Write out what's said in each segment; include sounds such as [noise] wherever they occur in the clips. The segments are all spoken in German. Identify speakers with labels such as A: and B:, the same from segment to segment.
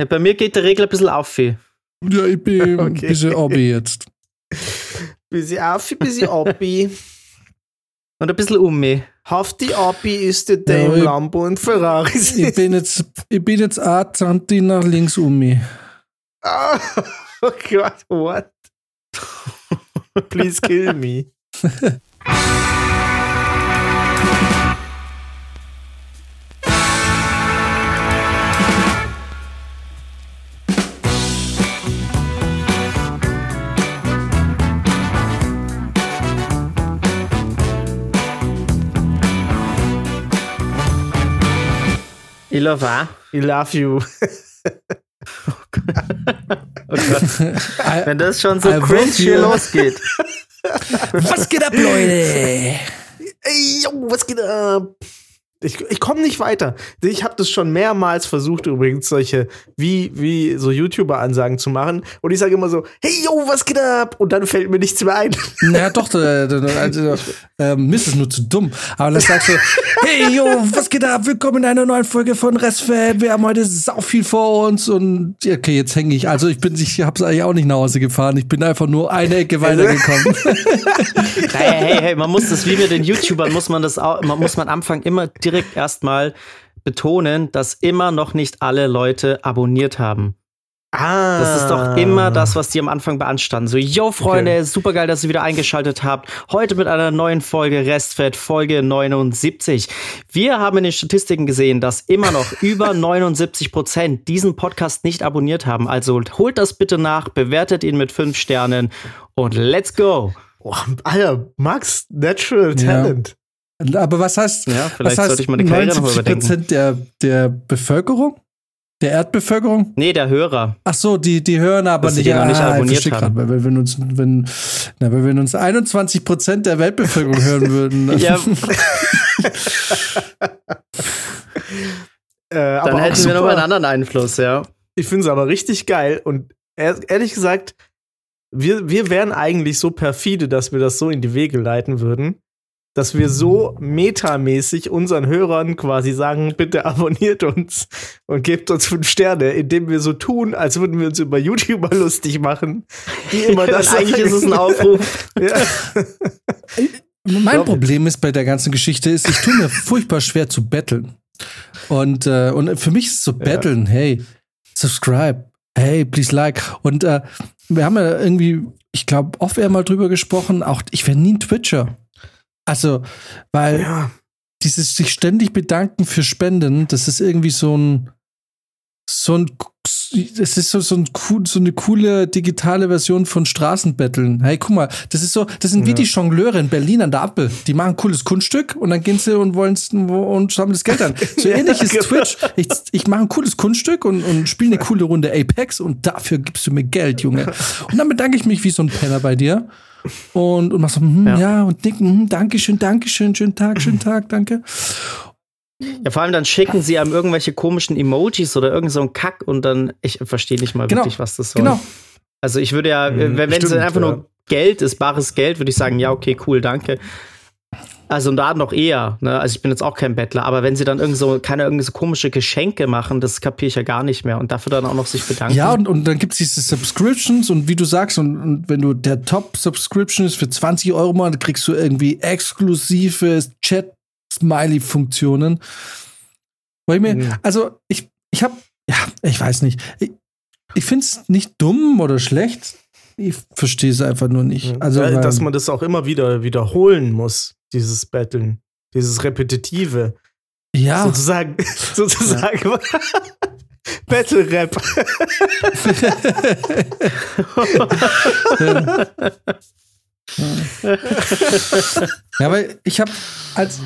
A: Ja, bei mir geht der Regler ein bisschen auf.
B: Ja, ich bin [laughs] ein bisschen Obi jetzt.
C: Bisschen auf, bisschen Obi. [laughs]
A: Und ein bisschen um mich.
C: Hafti Obi ist der Dame
B: ich-
C: Lambo und Ferrari.
B: Ich bin jetzt, ich bin jetzt auch 20 nach links um mich.
C: Ah, [laughs] oh Gott, what? Please kill me.
A: Ich love auch.
C: I love you.
A: Oh [laughs] Gott. Wenn das schon so
B: I
A: cringe hier losgeht.
B: Was geht ab, Leute?
C: Ey, yo, was geht ab? Ich, ich komme nicht weiter. Ich habe das schon mehrmals versucht, übrigens, solche, wie, wie so YouTuber-Ansagen zu machen. Und ich sage immer so, hey, yo, was geht ab? Und dann fällt mir nichts mehr ein. [laughs]
B: Naja, doch, äh, also, äh, Mist ist nur zu dumm. Aber dann sagst du, hey, yo, was geht ab? Willkommen in einer neuen Folge von Restfan. Wir haben heute sau viel vor uns und okay, jetzt hänge ich. Also ich bin, ich hab's eigentlich auch nicht nach Hause gefahren. Ich bin einfach nur eine Ecke [laughs] weitergekommen.
A: Hey, hey, hey, man muss das wie mit den YouTubern, muss man das auch, man muss man am Anfang immer direkt erstmal betonen, dass immer noch nicht alle Leute abonniert haben.
C: Ah.
A: Das ist doch immer das, was die am Anfang beanstanden. So, yo, Freunde,
C: Okay.
A: super geil, dass ihr wieder eingeschaltet habt. Heute mit einer neuen Folge Restfett, Folge 79. Wir haben in den Statistiken gesehen, dass immer noch [laughs] über 79 Prozent diesen Podcast nicht abonniert haben. Also holt das bitte nach, bewertet ihn mit fünf Sternen und let's go.
C: Oh, Alter, Max, Natural
B: Ja. Aber was heißt,
A: Ja, vielleicht
B: was heißt
A: sollte ich meine Karriere noch
B: 79
A: überdenken.
B: Prozent der, der Bevölkerung? Der Erdbevölkerung?
A: Nee, der Hörer.
B: Ach so, die, die hören aber
A: Dass
B: nicht,
A: den noch nicht
B: ah,
A: abonniert haben.
B: grad, weil wenn uns, wenn, na, weil wenn uns 21 Prozent der Weltbevölkerung hören würden, dann- [laughs]
A: Ja, [laughs]
C: Äh,
A: dann hätten wir noch einen anderen Einfluss, ja.
C: Ich finde es aber richtig geil und ehr- ehrlich gesagt, wir, wir wären eigentlich so perfide, dass wir das so in die Wege leiten würden, dass wir so metamäßig unseren Hörern quasi sagen, bitte abonniert uns und gebt uns fünf Sterne, indem wir so tun, als würden wir uns über YouTuber lustig machen, die immer das
A: eigentlich ist es ein Aufruf. [laughs]
C: ja.
B: Mein Problem ist bei der ganzen Geschichte ist, ich tue mir furchtbar schwer zu betteln. Und, äh, und für mich ist so betteln, hey, subscribe, hey, please like. Und äh, wir haben ja irgendwie, ich glaube, oft eher mal drüber gesprochen, auch ich wäre nie ein Twitcher. Also, weil
C: ja.
B: dieses sich ständig bedanken für Spenden, das ist irgendwie so ein so ein es ist so, so, ein, so eine coole digitale Version von Straßenbetteln. Hey, guck mal, das ist so, das sind wie
C: Ja.
B: die Jongleure in Berlin an der Ampel. Die machen ein cooles Kunststück und dann gehen sie und wollen und sammeln das Geld an. [laughs] So ähnlich ist
C: genau.
B: Twitch. Ich, ich mache ein cooles Kunststück und, und spiele eine coole Runde Apex und dafür gibst du mir Geld, Junge. Und dann bedanke ich mich wie so ein Penner bei dir. Und, und mach so, hm, ja.
A: Ja.
B: und nicken, hm, Dankeschön, Dankeschön, schönen Tag, schönen Tag, danke.
A: Ja, vor allem dann schicken sie einem irgendwelche komischen Emojis oder irgend so einen Kack und dann, ich verstehe nicht mal
B: Genau.
A: wirklich, was das soll.
B: Genau.
A: Also ich würde ja,
C: Mhm,
A: wenn es einfach
C: ja.
A: nur Geld ist, bares Geld, würde ich sagen, ja, okay, cool, danke. Also und da noch eher, ne? Also ich bin jetzt auch kein Bettler, aber wenn sie dann irgend so, keine irgendwie so komische Geschenke machen, das kapiere ich ja gar nicht mehr. Und dafür dann auch noch sich bedanken.
B: Ja, und, und dann gibt es diese Subscriptions und wie du sagst, und, und wenn du der Top-Subscription ist für 20 Euro mal, dann kriegst du irgendwie exklusive Chat-Smiley-Funktionen. Ich mir,
C: Mhm.
B: also ich, ich hab, ja, ich weiß nicht. Ich, ich finde es nicht dumm oder schlecht. Ich verstehe es einfach nur nicht. Also,
C: ja,
B: weil-
C: dass man das auch immer wieder wiederholen muss, dieses Betteln, dieses Repetitive.
B: ja,
C: Sozusagen, [laughs] [laughs] sozusagen. Battle Rap.
B: ja, [laughs] weil ich habe als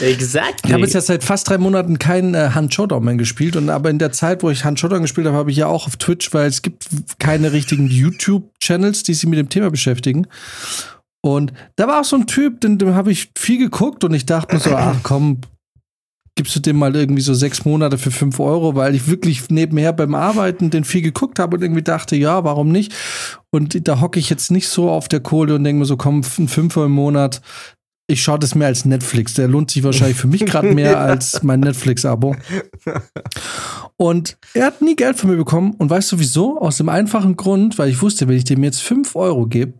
A: Exakt.
B: Ich habe jetzt ja seit fast drei Monaten keinen äh, Hand Showdown mehr gespielt und aber in der Zeit, wo ich Hand Showdown gespielt habe, habe ich ja auch auf Twitch, weil es gibt keine richtigen YouTube-Channels, die sich mit dem Thema beschäftigen. Und da war auch so ein Typ, den, dem habe ich viel geguckt und ich dachte mir so, [clears throat] ach komm, gibst du dem mal irgendwie so sechs Monate für fünf Euro, weil ich wirklich nebenher beim Arbeiten den viel geguckt habe und irgendwie dachte, ja, warum nicht? Und da hocke ich jetzt nicht so auf der Kohle und denke mir so, komm, ein Fünfer im Monat, ich schaue das mehr als Netflix. Der lohnt sich wahrscheinlich für mich gerade mehr [laughs] als mein Netflix-Abo. Und er hat nie Geld von mir bekommen. Und weißt du wieso? Aus dem einfachen Grund, weil ich wusste, wenn ich dem jetzt 5 Euro gebe,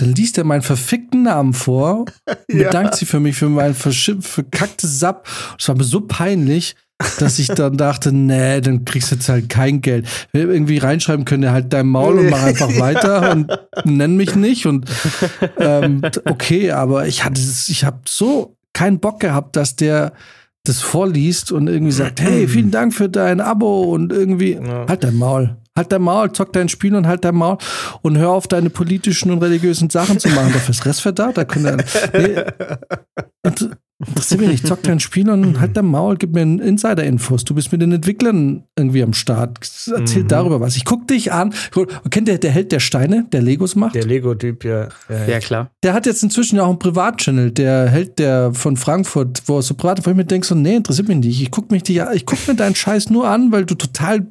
B: dann liest er meinen verfickten Namen vor und [laughs]
C: Ja.
B: bedankt sich für mich für mein verschi- verkacktes Sapp. Das war mir so peinlich, dass ich dann dachte, nee, dann kriegst du jetzt halt kein Geld. Wir irgendwie reinschreiben können, ja, halt dein Maul und mach einfach [laughs]
C: Ja.
B: weiter und nenn mich nicht. Und ähm, okay, aber ich hatte es- ich habe so keinen Bock gehabt, dass der das vorliest und irgendwie sagt, hey, vielen Dank für dein Abo und irgendwie
C: Ja.
B: halt dein Maul. Halt dein Maul, zock dein Spiel und halt dein Maul und hör auf, deine politischen und religiösen Sachen zu machen. Dafür ist Restfett da, da können [laughs] nee, Inter- Interessiert mich nicht, zock dein Spiel und halt dein Maul, gib mir Insider-Infos. Du bist mit den Entwicklern irgendwie am Start. Erzähl
C: Mhm.
B: darüber was. Ich guck dich an. Kennt der, der Held der Steine, der Legos macht?
C: Der Lego-Typ, ja. ja,
A: Ja, klar.
B: Der hat jetzt inzwischen ja auch einen Privatchannel, der Held der von Frankfurt, wo er so privat, wo ich mir denke, so, nee, interessiert mich nicht. Ich guck mich dich, ich guck mir deinen Scheiß nur an, weil du total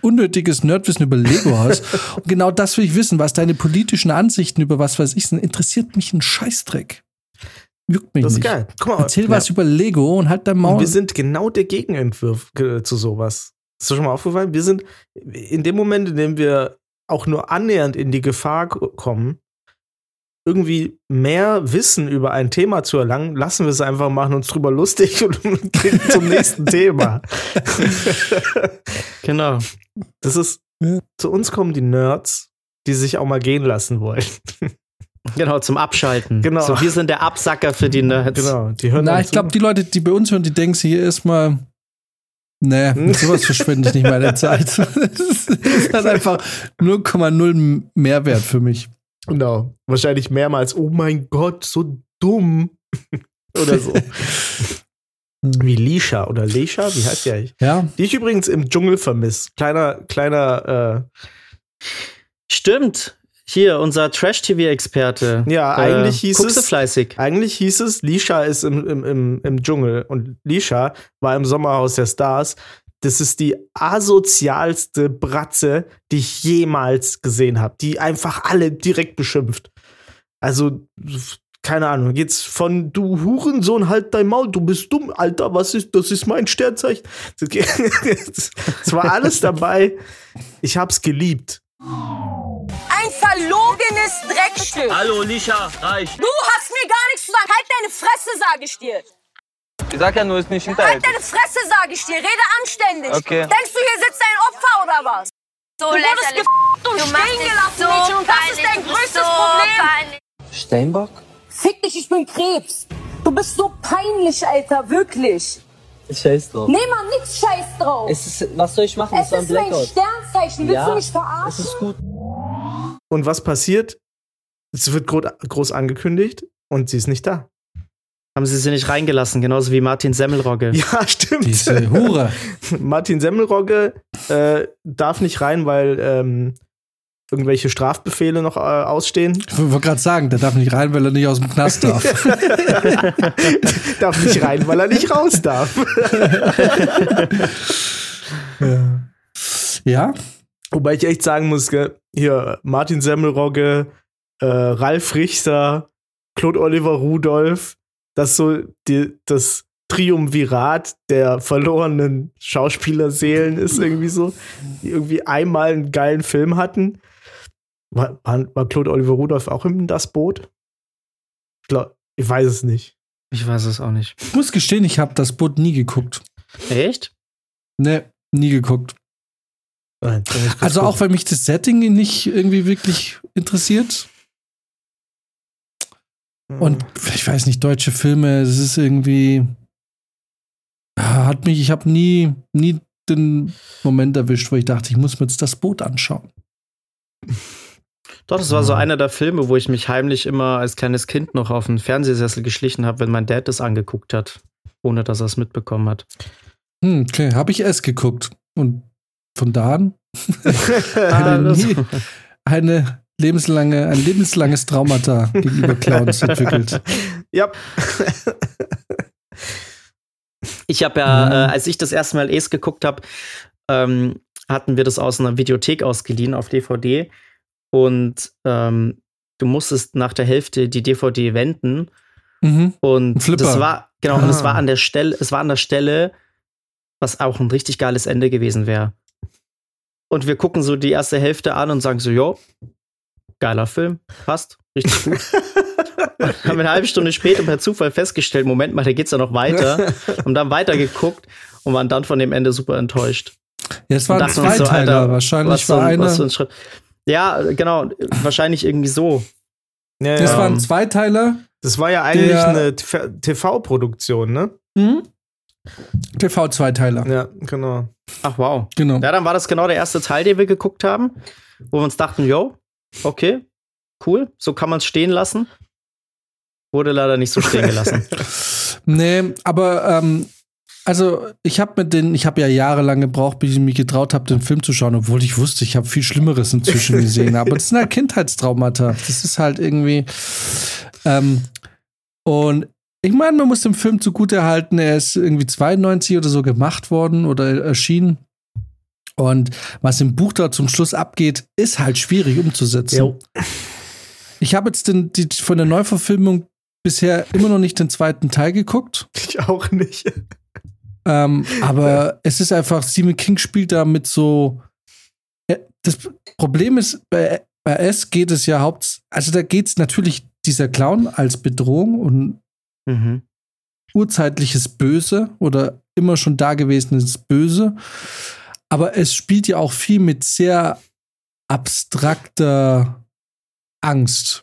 B: unnötiges Nerdwissen über Lego hast. [laughs] Und genau das will ich wissen, was deine politischen Ansichten über was weiß ich sind, interessiert mich ein Scheißdreck. Juckt mich
C: Das ist
B: nicht.
C: geil. Guck mal,
B: Erzähl
C: ja.
B: was über Lego und halt dein
C: Und
B: Maul.
C: wir sind genau der Gegenentwurf zu sowas. Ist dir schon mal aufgefallen? Wir sind in dem Moment, in dem wir auch nur annähernd in die Gefahr kommen, irgendwie mehr Wissen über ein Thema zu erlangen, lassen wir es einfach machen, uns drüber lustig [laughs] und gehen zum nächsten [laughs] Thema. [laughs]
A: Genau.
C: Das ist, zu uns kommen die Nerds, die sich auch mal gehen lassen wollen.
A: Genau, zum Abschalten.
C: Genau.
A: So, wir sind der Absacker für die Nerds.
C: Genau, die hören
B: Na, ich glaube, die Leute, die bei uns hören, die denken sich hier erstmal, nee,
C: Hm?
B: mit sowas verschwende ich nicht meine Zeit. [laughs] Das ist halt einfach 0,0 Mehrwert für mich.
C: Genau. Wahrscheinlich mehrmals, oh mein Gott, so dumm. [laughs] oder so. Wie Lisha oder Lesha, wie heißt die eigentlich?
B: Ja,
C: Die ich übrigens im Dschungel vermisse. Kleiner, kleiner,
A: Stimmt. Hier, unser Trash-TV-Experte.
C: äh, ja, eigentlich hieß
A: guckst du
C: es,
A: fleißig.
C: eigentlich hieß es, Lisha ist im, im, im, im Dschungel und Lisha war im Sommerhaus der Stars. Das ist die asozialste Bratze, die ich jemals gesehen habe, die einfach alle direkt beschimpft. Also, keine Ahnung, geht's von du Hurensohn, halt dein Maul, du bist dumm, Alter, was ist, das ist mein Sternzeichen. [laughs] Es war alles dabei. Ich hab's geliebt.
D: Ein verlogenes Dreckstück.
E: Hallo, Lisha, reich.
D: Du hast mir gar nichts zu sagen. Halt deine Fresse, sag ich dir.
E: Ich sag ja nur, ist nicht
D: Halt
E: hinterhalt.
D: deine Fresse, sag ich dir. Rede anständig.
E: Okay.
D: Denkst du, hier sitzt ein Opfer oder was?
F: So
D: Du wurdest
F: lächerlich.
D: ge***t und
F: Du
D: stehen
F: es
D: gelassen,
F: so
D: Mädchen. Und das ist dein größtes
F: so
D: Problem.
F: peinlich.
E: Steinbock?
D: Fick dich, ich bin Krebs. Du bist so peinlich, Alter. Wirklich.
G: Scheiß drauf.
D: Nee, Mann, nix scheiß drauf.
G: Es ist, was soll ich machen?
D: Es
G: das
D: ist
G: war ein
D: mein. Sternzeichen. Willst
G: ja,
D: du mich
G: es
D: verarschen?
G: ist gut.
C: Und was passiert? Es wird gro groß angekündigt und sie ist nicht da.
A: Haben sie sie nicht reingelassen, genauso wie Martin Semmelrogge.
C: Ja, [laughs] stimmt.
B: diese Hure. [laughs]
C: Martin Semmelrogge äh, darf nicht rein, weil ähm, irgendwelche Strafbefehle noch äh, ausstehen.
B: Ich wollte gerade sagen, der darf nicht rein, weil er nicht aus dem Knast darf. [laughs]
C: darf nicht rein, weil er nicht raus darf.
B: ja,
C: Wobei ich echt sagen muss, gell, hier Martin Semmelrogge, äh, Ralf Richter, Claude Oliver Rudolph, das so die, das Triumvirat der verlorenen Schauspielerseelen ist irgendwie so, die irgendwie einmal einen geilen Film hatten. War, war, war Claude Oliver Rudolph auch in das Boot? Ich, glaub, ich weiß es nicht.
A: Ich weiß es auch nicht.
B: ich muss gestehen, ich habe das Boot nie geguckt.
A: Echt?
B: Nee, nie geguckt.
C: Nein,
B: Also auch, weil mich das Setting nicht irgendwie wirklich interessiert. Und ich weiß nicht, deutsche Filme, es ist irgendwie. Hat mich, ich habe nie, nie den Moment erwischt, wo ich dachte, ich muss mir jetzt das Boot anschauen.
A: Doch, das war so einer der Filme, wo ich mich heimlich immer als kleines Kind noch auf den Fernsehsessel geschlichen habe, wenn mein Dad das angeguckt hat, ohne dass er es mitbekommen hat.
B: Hm, okay, habe ich es geguckt. Und von da an [laughs]
A: Ah,
B: eine, eine lebenslange, ein lebenslanges Traumata gegenüber Clowns entwickelt.
C: ja. [laughs]
A: Ich habe ja,
B: Mhm.
A: äh, als ich das erste Mal Es geguckt habe, ähm, hatten wir das aus einer Videothek ausgeliehen auf DVD. Und ähm, du musstest nach der Hälfte die DVD wenden.
B: Mhm.
A: Und das war, genau, und es
C: Ah.
A: war an der Stelle, es war an der Stelle, was auch ein richtig geiles Ende gewesen wäre. Und wir gucken so die erste Hälfte an und sagen so, jo, geiler Film, passt, richtig gut. [laughs] Haben eine halbe Stunde später per Zufall festgestellt, Moment mal, da geht's ja noch weiter. [laughs] und dann weitergeguckt und waren dann von dem Ende super enttäuscht.
B: Ja, es war
A: Und
B: ein
A: dachten uns so,
B: Zweiteiler.
A: Alter,
B: Wahrscheinlich war einer.
A: so ein Schritt. Ja, genau, wahrscheinlich irgendwie so.
C: Ja,
B: das
C: ja.
B: war ein Zweiteiler.
C: Das war ja eigentlich
B: Der-
C: eine TV-Produktion, ne?
B: Mhm. TV-Zweiteiler.
C: Ja, genau.
A: Ach wow.
B: Genau.
A: Ja, dann war das genau der erste Teil, den wir geguckt haben, wo wir uns dachten, yo, okay, cool, so kann man es stehen lassen. Wurde leider nicht so stehen gelassen. [laughs]
B: Nee, aber ähm, also ich habe mit den, ich habe ja jahrelang gebraucht, bis ich mich getraut habe, den Film zu schauen, obwohl ich wusste, ich habe viel Schlimmeres inzwischen [laughs] gesehen. aber das sind halt Kindheitstraumata. Das ist halt irgendwie. Ähm, und ich meine, man muss dem Film zugute halten, er ist irgendwie 92 oder so gemacht worden oder erschienen. Und was im Buch da zum Schluss abgeht, ist halt schwierig umzusetzen.
C: Jo.
B: Ich habe jetzt den, die, von der Neuverfilmung bisher immer noch nicht den zweiten Teil geguckt.
C: Ich auch nicht.
B: Ähm, aber es ist einfach, Stephen King spielt da mit so. Ja, Das Problem ist, bei, bei S geht es ja haupt. Also da geht es natürlich dieser Clown als Bedrohung und
A: mhm.
B: urzeitliches Böse oder immer schon dagewesenes Böse. Aber es spielt ja auch viel mit sehr abstrakter Angst.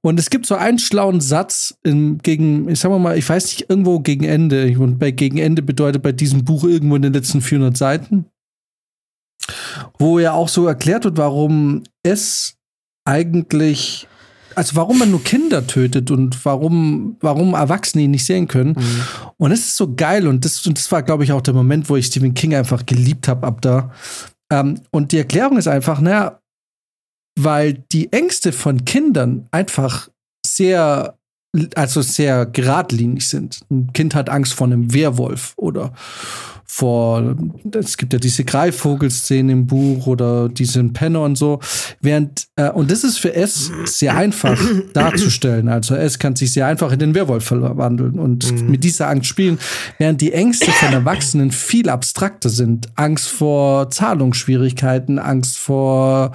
B: Und es gibt so einen schlauen Satz im, gegen, ich sag mal, ich weiß nicht, irgendwo gegen Ende. Und bei gegen Ende bedeutet bei diesem Buch irgendwo in den letzten 400 Seiten, wo ja auch so erklärt wird, warum es eigentlich, also warum man nur Kinder tötet und warum, warum Erwachsene ihn nicht sehen können. Und es ist so geil und das, und das war, glaube ich, auch der Moment, wo ich Stephen King einfach geliebt habe ab da. Ähm, und die Erklärung ist einfach, naja, weil die Ängste von Kindern einfach sehr, also sehr geradlinig sind. Ein Kind hat Angst vor einem Werwolf oder vor, es gibt ja diese Greifvogelszene im Buch oder diesen Penner und so. Während, äh, und das ist für S sehr einfach darzustellen. Also S kann sich sehr einfach in den Werwolf verwandeln und mit dieser Angst spielen, während die Ängste von Erwachsenen viel abstrakter sind. Angst vor Zahlungsschwierigkeiten, Angst vor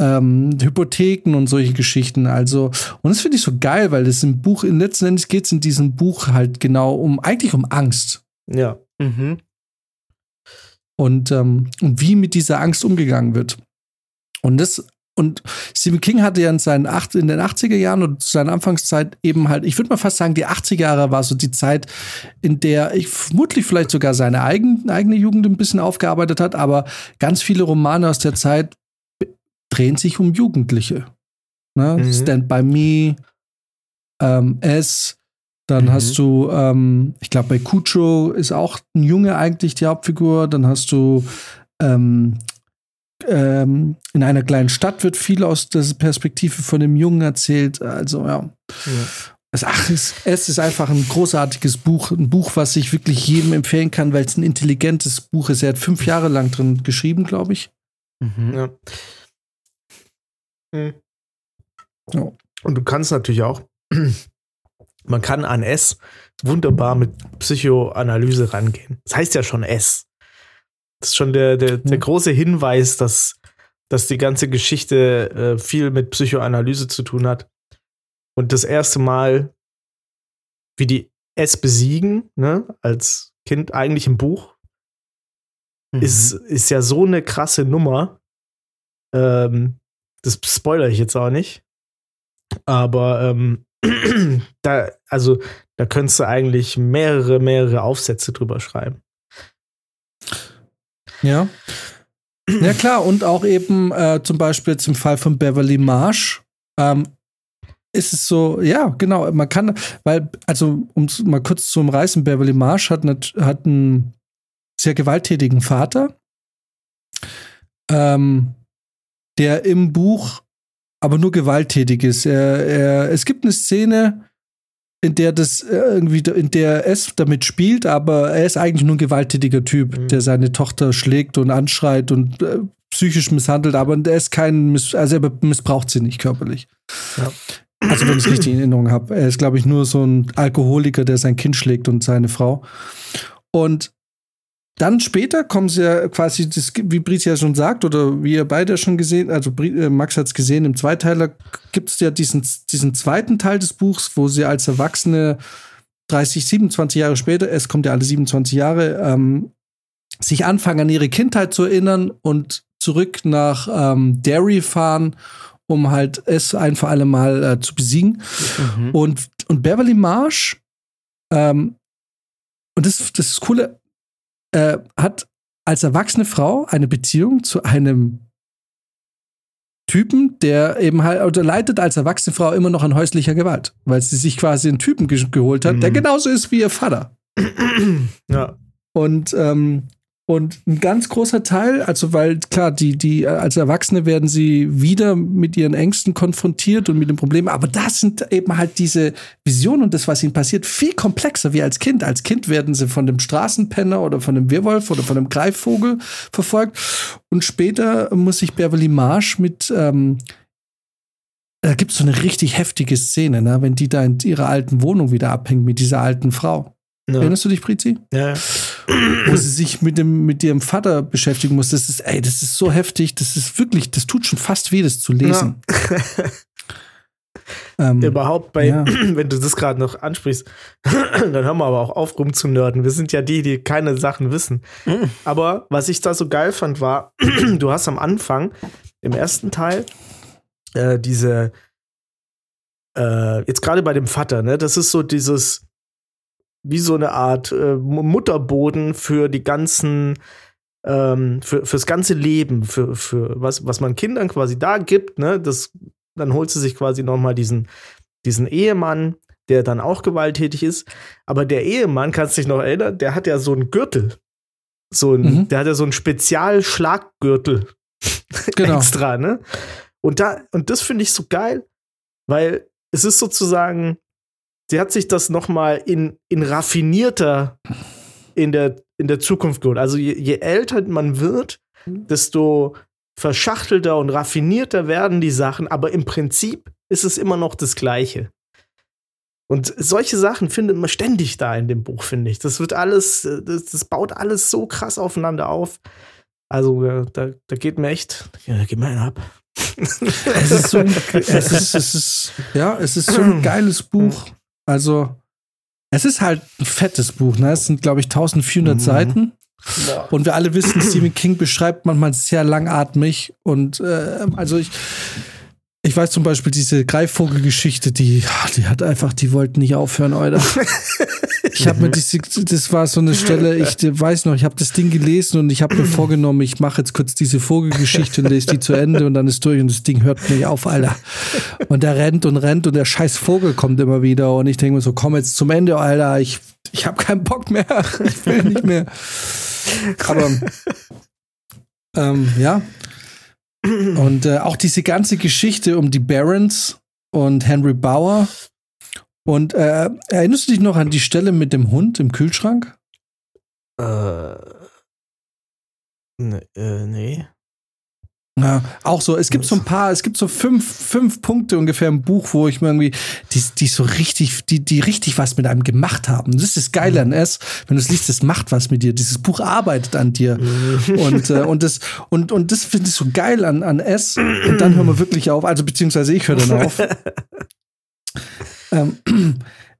B: ähm, Hypotheken und solche Geschichten. Also, und das finde ich so geil, weil das im Buch, in letzten Endes geht es in diesem Buch halt genau um, eigentlich um Angst.
C: Ja.
A: Mhm.
B: und, ähm, und wie mit dieser Angst umgegangen wird. Und das, und Stephen King hatte ja in, seinen acht, in den 80er Jahren und zu seiner Anfangszeit eben halt, ich würde mal fast sagen, die 80er Jahre war so die Zeit, in der ich vermutlich vielleicht sogar seine eigen, eigene Jugend ein bisschen aufgearbeitet hat, aber ganz viele Romane aus der Zeit drehen sich um Jugendliche. Ne?
C: Mhm.
B: Stand by Me, ähm, S, dann
A: Mhm.
B: hast du, ähm, ich glaube, bei Cujo ist auch ein Junge eigentlich die Hauptfigur. Dann hast du ähm, ähm, in einer kleinen Stadt wird viel aus der Perspektive von dem Jungen erzählt. Also ja. Es, ach, es, es ist einfach ein großartiges Buch, ein Buch, was ich wirklich jedem empfehlen kann, weil es ein intelligentes Buch ist. Er hat fünf Jahre lang drin geschrieben, glaube ich.
A: Mhm.
C: Ja. Mhm.
B: Ja.
C: Und du kannst natürlich auch, [clears throat] man kann an S wunderbar mit Psychoanalyse rangehen. Das heißt ja schon S. Das ist schon der, der, der
B: Mhm.
C: große Hinweis, dass, dass die ganze Geschichte äh, viel mit Psychoanalyse zu tun hat. Und das erste Mal, wie die S besiegen, ne, als Kind eigentlich im Buch,
A: Mhm.
C: ist, ist ja so eine krasse Nummer. Ähm, das spoilere ich jetzt auch nicht. Aber ähm, [clears throat] da, also, da könntest du eigentlich mehrere, mehrere Aufsätze drüber schreiben.
B: Ja. Ja, klar, und auch eben äh, zum Beispiel im Fall von Beverly Marsh ähm, ist es so, ja, genau, man kann, weil, also, um mal kurz zu umreißen, Beverly Marsh hat, nat- hat einen sehr gewalttätigen Vater, ähm, der im Buch aber nur gewalttätig ist. Er, er, es gibt eine Szene, in der das äh, irgendwie, in der es damit spielt, aber er ist eigentlich nur ein gewalttätiger Typ,
C: Mhm.
B: der seine Tochter schlägt und anschreit und äh, psychisch misshandelt, aber er ist kein, Miss also er missbraucht sie nicht körperlich.
C: Ja.
B: Also wenn ich es richtig in Erinnerung habe. Er ist, glaube ich, nur so ein Alkoholiker, der sein Kind schlägt und seine Frau. Und dann später kommen sie ja quasi, das, wie Brice ja schon sagt, oder wie ihr beide schon gesehen, also äh, Max hat es gesehen, im Zweiteiler gibt es ja diesen, diesen zweiten Teil des Buchs, wo sie als Erwachsene 30, 27 Jahre später, es kommt ja alle 27 Jahre, ähm, sich anfangen, an ihre Kindheit zu erinnern und zurück nach ähm, Derry fahren, um halt es ein für alle Mal äh, zu besiegen.
A: Mhm.
B: Und, und Beverly Marsh, ähm, und das, das ist das Coole, äh, hat als erwachsene Frau eine Beziehung zu einem Typen, der eben halt, oder leidet als erwachsene Frau immer noch an häuslicher Gewalt, weil sie sich quasi einen Typen ge geholt hat, der
C: Mhm.
B: genauso ist wie ihr Vater. [clears throat]
C: Ja.
B: Und, ähm, und ein ganz großer Teil, also weil klar, die, die, als Erwachsene werden sie wieder mit ihren Ängsten konfrontiert und mit den Problemen, aber das sind eben halt diese Visionen und das, was ihnen passiert, viel komplexer wie als Kind. Als Kind werden sie von dem Straßenpenner oder von dem Wirrwolf oder von dem Greifvogel verfolgt. Und später muss sich Beverly Marsh mit ähm, da gibt es so eine richtig heftige Szene, ne? wenn die da in ihrer alten Wohnung wieder abhängt mit dieser alten Frau.
C: Ja.
B: Erinnerst du dich, Prizi?
C: Ja.
B: wo sie sich mit dem mit ihrem Vater beschäftigen muss. Das ist, ey, das ist so heftig. Das ist wirklich, das tut schon fast weh, das zu lesen. Ähm,
C: Überhaupt bei,
B: Ja. [clears throat]
C: wenn du das gerade noch ansprichst, [clears throat] dann hören wir aber auch auf rumzunörden. Wir sind ja die, die keine Sachen wissen. Aber was ich da so geil fand, war, [clears throat] du hast am Anfang, im ersten Teil, äh, diese, äh, jetzt gerade bei dem Vater, ne, das ist so dieses, wie so eine Art äh, Mu- Mutterboden für die ganzen, ähm, für, fürs ganze Leben, für, für was, was man Kindern quasi da gibt, ne, das, dann holt sie sich quasi nochmal diesen, diesen Ehemann, der dann auch gewalttätig ist. Aber der Ehemann, kannst du dich noch erinnern, der hat ja so einen Gürtel. So ein,
B: Mhm.
C: Der hat ja so einen Spezialschlaggürtel [laughs]
B: Genau.
C: extra, ne? Und da, und das finde ich so geil, weil es ist sozusagen, sie hat sich das nochmal in, in raffinierter in der, in der Zukunft geholt. Also je, je älter man wird, desto verschachtelter und raffinierter werden die Sachen, aber im Prinzip ist es immer noch das Gleiche. Und solche Sachen findet man ständig da in dem Buch, finde ich. Das wird alles, das, das baut alles so krass aufeinander auf. Also, äh, da, da geht mir echt, ja, da geht mir einer ab.
B: es ist so ein, es ist, es ist, ja, es ist so ein [clears throat] geiles Buch. Also, es ist halt ein fettes Buch, ne? Es sind, glaube ich, 1400
C: Mhm.
B: Seiten. Und wir alle wissen, Stephen King beschreibt manchmal sehr langatmig. Und äh, also ich, ich weiß zum Beispiel diese Greifvogelgeschichte, die, die hat einfach, die wollten nicht aufhören, Alter. [laughs] Ich habe mir diese, das war so eine Stelle, ich weiß noch, ich habe das Ding gelesen und ich habe mir vorgenommen, ich mache jetzt kurz diese Vogelgeschichte und lese die zu Ende und dann ist durch und das Ding hört nicht auf, Alter. Und der rennt und rennt und der scheiß Vogel kommt immer wieder und ich denke mir so, komm jetzt zum Ende, Alter, ich, ich habe keinen Bock mehr, [laughs] ich will nicht mehr. Aber ähm, ja. Und äh, auch diese ganze Geschichte um die Barons und Henry Bauer. Und äh, erinnerst du dich noch an die Stelle mit dem Hund im Kühlschrank?
C: Äh, ne, äh, nee.
B: Ja, auch so. Es gibt so ein paar, es gibt so fünf, fünf Punkte ungefähr im Buch, wo ich mir irgendwie, die, die so richtig, die, die richtig was mit einem gemacht haben. Das ist das Geile an es. Wenn du es liest, das macht was mit dir. Dieses Buch arbeitet an dir. und, äh, und das, und, und das finde ich so geil an, an es. Und dann hören wir wirklich auf. Also, beziehungsweise ich höre dann auf. ähm,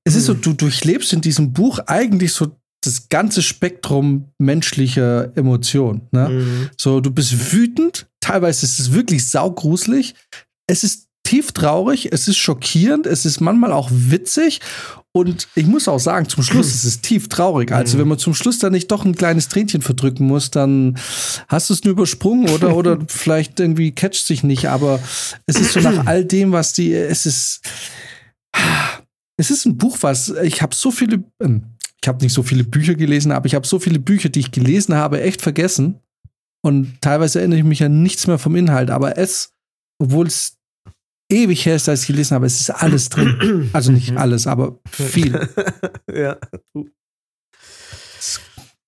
B: es ist so, du durchlebst in diesem Buch eigentlich so das ganze Spektrum menschlicher Emotionen. Ne?
C: Mhm.
B: So, du bist wütend, teilweise ist es wirklich saugruselig. Es ist tief traurig, es ist schockierend, es ist manchmal auch witzig. Und ich muss auch sagen, zum Schluss [clears throat] ist es tief traurig. Also, wenn man zum Schluss dann nicht doch ein kleines Tränchen verdrücken muss, dann hast du es nur übersprungen oder, [laughs] oder vielleicht irgendwie catcht sich nicht. Aber es ist so nach [clears throat] all dem, was die, es ist, es ist ein Buch, was, ich habe so viele, ähm, ich habe nicht so viele Bücher gelesen, aber ich habe so viele Bücher, die ich gelesen habe, echt vergessen. Und teilweise erinnere ich mich an nichts mehr vom Inhalt. Aber es, obwohl es ewig her ist, als ich gelesen habe, es ist alles drin. [clears throat] Also nicht alles, aber viel. [laughs]
C: ja.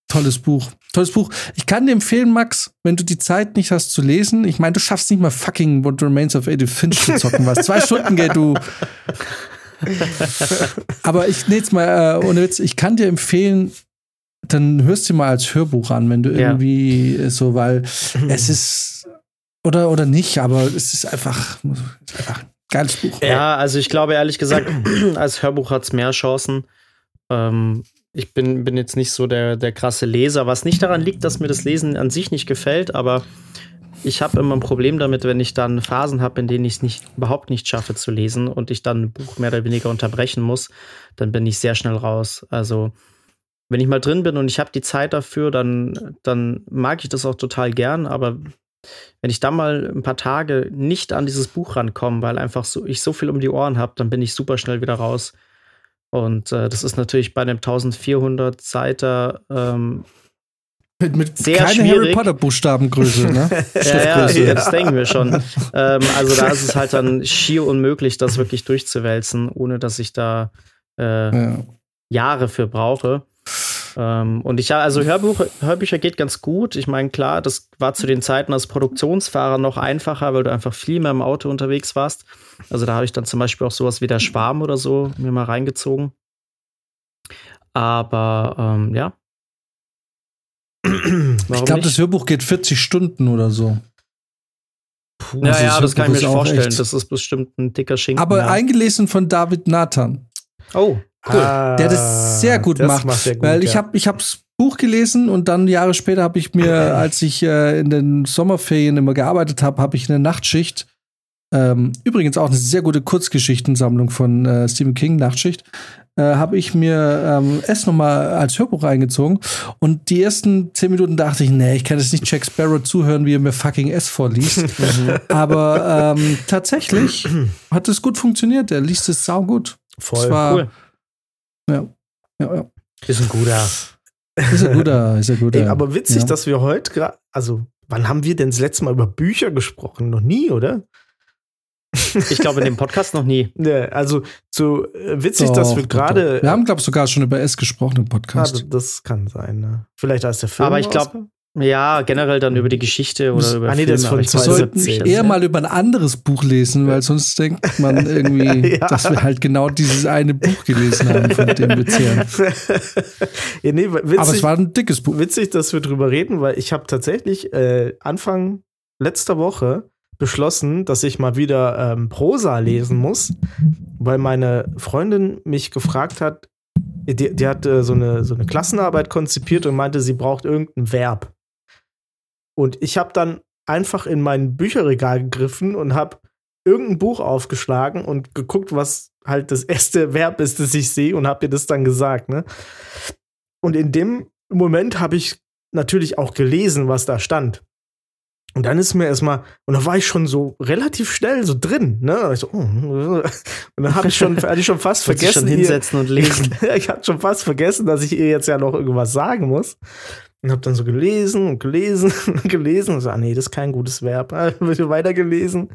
B: Tolles Buch. Tolles Buch. Ich kann dir empfehlen, Max, wenn du die Zeit nicht hast zu lesen. Ich meine, du schaffst nicht mal fucking What Remains of Edith Finch zu zocken. Was? Zwei Stunden, gell, du. [laughs] Aber ich, nee, jetzt mal, äh, ohne Witz, ich kann dir empfehlen, dann hörst du mal als Hörbuch an, wenn du
A: Ja.
B: irgendwie so, weil [laughs] es ist oder oder nicht, aber es ist einfach, einfach ein geiles Buch.
A: Ja, also ich glaube ehrlich gesagt, [clears throat] als Hörbuch hat es mehr Chancen. Ähm, ich bin, bin jetzt nicht so der, der krasse Leser, was nicht daran liegt, dass mir das Lesen an sich nicht gefällt, aber ich habe immer ein Problem damit, wenn ich dann Phasen habe, in denen ich es nicht, überhaupt nicht schaffe zu lesen und ich dann ein Buch mehr oder weniger unterbrechen muss, dann bin ich sehr schnell raus. Also wenn ich mal drin bin und ich habe die Zeit dafür, dann, dann mag ich das auch total gern, aber wenn ich da mal ein paar Tage nicht an dieses Buch rankomme, weil einfach so ich so viel um die Ohren habe, dann bin ich super schnell wieder raus. Und äh, das ist natürlich bei einem 1400 Seiter ähm,
B: Mit, mit
A: Sehr
B: keine Harry
A: schwierig.
B: Potter Buchstabengröße, ne? [laughs]
A: ja, ja,
B: Schriftgröße.
A: das denken wir schon. ähm, also da ist es halt dann schier unmöglich, das wirklich durchzuwälzen, ohne dass ich da äh,
B: Ja.
A: Jahre für brauche. Ähm, und ich also Hörbuch, Hörbücher geht ganz gut. Ich meine, klar, das war zu den Zeiten als Produktionsfahrer noch einfacher, weil du einfach viel mehr im Auto unterwegs warst. Also da habe ich dann zum Beispiel auch sowas wie der Schwarm oder so mir mal reingezogen. Aber ähm, ja.
B: Ich glaube, das Hörbuch geht 40 Stunden oder so.
A: Ja,
B: Also
A: ja, das kann ich mir vorstellen. Das ist bestimmt ein dicker Schinken.
B: Aber
A: ja.
B: eingelesen von David Nathan.
A: Oh, cool.
C: Ah,
B: der das sehr gut
C: das
B: macht.
C: er gut,
B: weil ich habe ich hab's Buch gelesen und dann Jahre später habe ich mir, [clears throat] als ich äh, in den Sommerferien immer gearbeitet habe, habe ich eine Nachtschicht. Ähm, übrigens auch eine sehr gute Kurzgeschichtensammlung von äh, Stephen King, Nachtschicht. Äh, habe ich mir ähm, es nochmal als Hörbuch reingezogen. Und die ersten zehn Minuten dachte ich, nee, ich kann jetzt nicht Jack Sparrow zuhören, wie er mir fucking S vorliest. [laughs] Aber ähm, tatsächlich [clears throat] hat es gut funktioniert. Er liest es saugut.
C: Voll
B: Es war,
A: cool.
B: Ja, ja, ja.
C: Ist ein guter.
B: Ist ein guter, ist ein guter.
C: Ey, aber witzig,
B: ja.
C: dass wir heute gerade, also, wann haben wir denn das letzte Mal über Bücher gesprochen? Noch nie, oder?
A: Ich glaube, in dem Podcast noch nie. [laughs]
C: Ne, also, so äh, witzig,
B: Doch,
C: dass wir gerade.
B: Wir haben, glaube ich, sogar schon über S gesprochen im
C: Ah,
B: Podcast.
C: das kann sein, ne? Vielleicht als der Film.
A: Aber ich glaub,
C: rauskam?
A: Ja, generell dann über die Geschichte oder über
C: Ah, nee, das
A: Filme,
C: von
B: wir
A: glaub,
C: zwei-
B: sollten
C: 2017.
B: eher mal über ein anderes Buch lesen, weil sonst denkt man [laughs] irgendwie,
C: Ja.
B: dass wir halt genau dieses eine Buch gelesen haben, von dem wir zehren.
C: ja, nee, witzig,
B: Aber es war ein dickes Buch.
C: witzig, dass wir drüber reden, weil ich habe tatsächlich äh, Anfang letzter Woche beschlossen, dass ich mal wieder ähm, Prosa lesen muss, weil meine Freundin mich gefragt hat, die, die hat äh, so, eine, so eine Klassenarbeit konzipiert und meinte, sie braucht irgendein Verb. Und ich habe dann einfach in mein Bücherregal gegriffen und habe irgendein Buch aufgeschlagen und geguckt, was halt das [laughs] erste Verb ist, das ich sehe und habe ihr das dann gesagt. Ne? Und in dem Moment habe ich natürlich auch gelesen, was da stand. Und dann ist mir erstmal, und da war ich schon so relativ schnell so drin, ne? So, oh. [laughs] und dann habe ich schon, hatte ich schon [laughs] fast vergessen.
A: schon
C: ihr-
A: hinsetzen und lesen.
C: ich hatte schon fast vergessen, dass ich ihr jetzt ja noch irgendwas sagen muss. Und habe dann so gelesen und gelesen [laughs] und gelesen und so, ah nee, das ist kein gutes Verb. [laughs] Wird weitergelesen.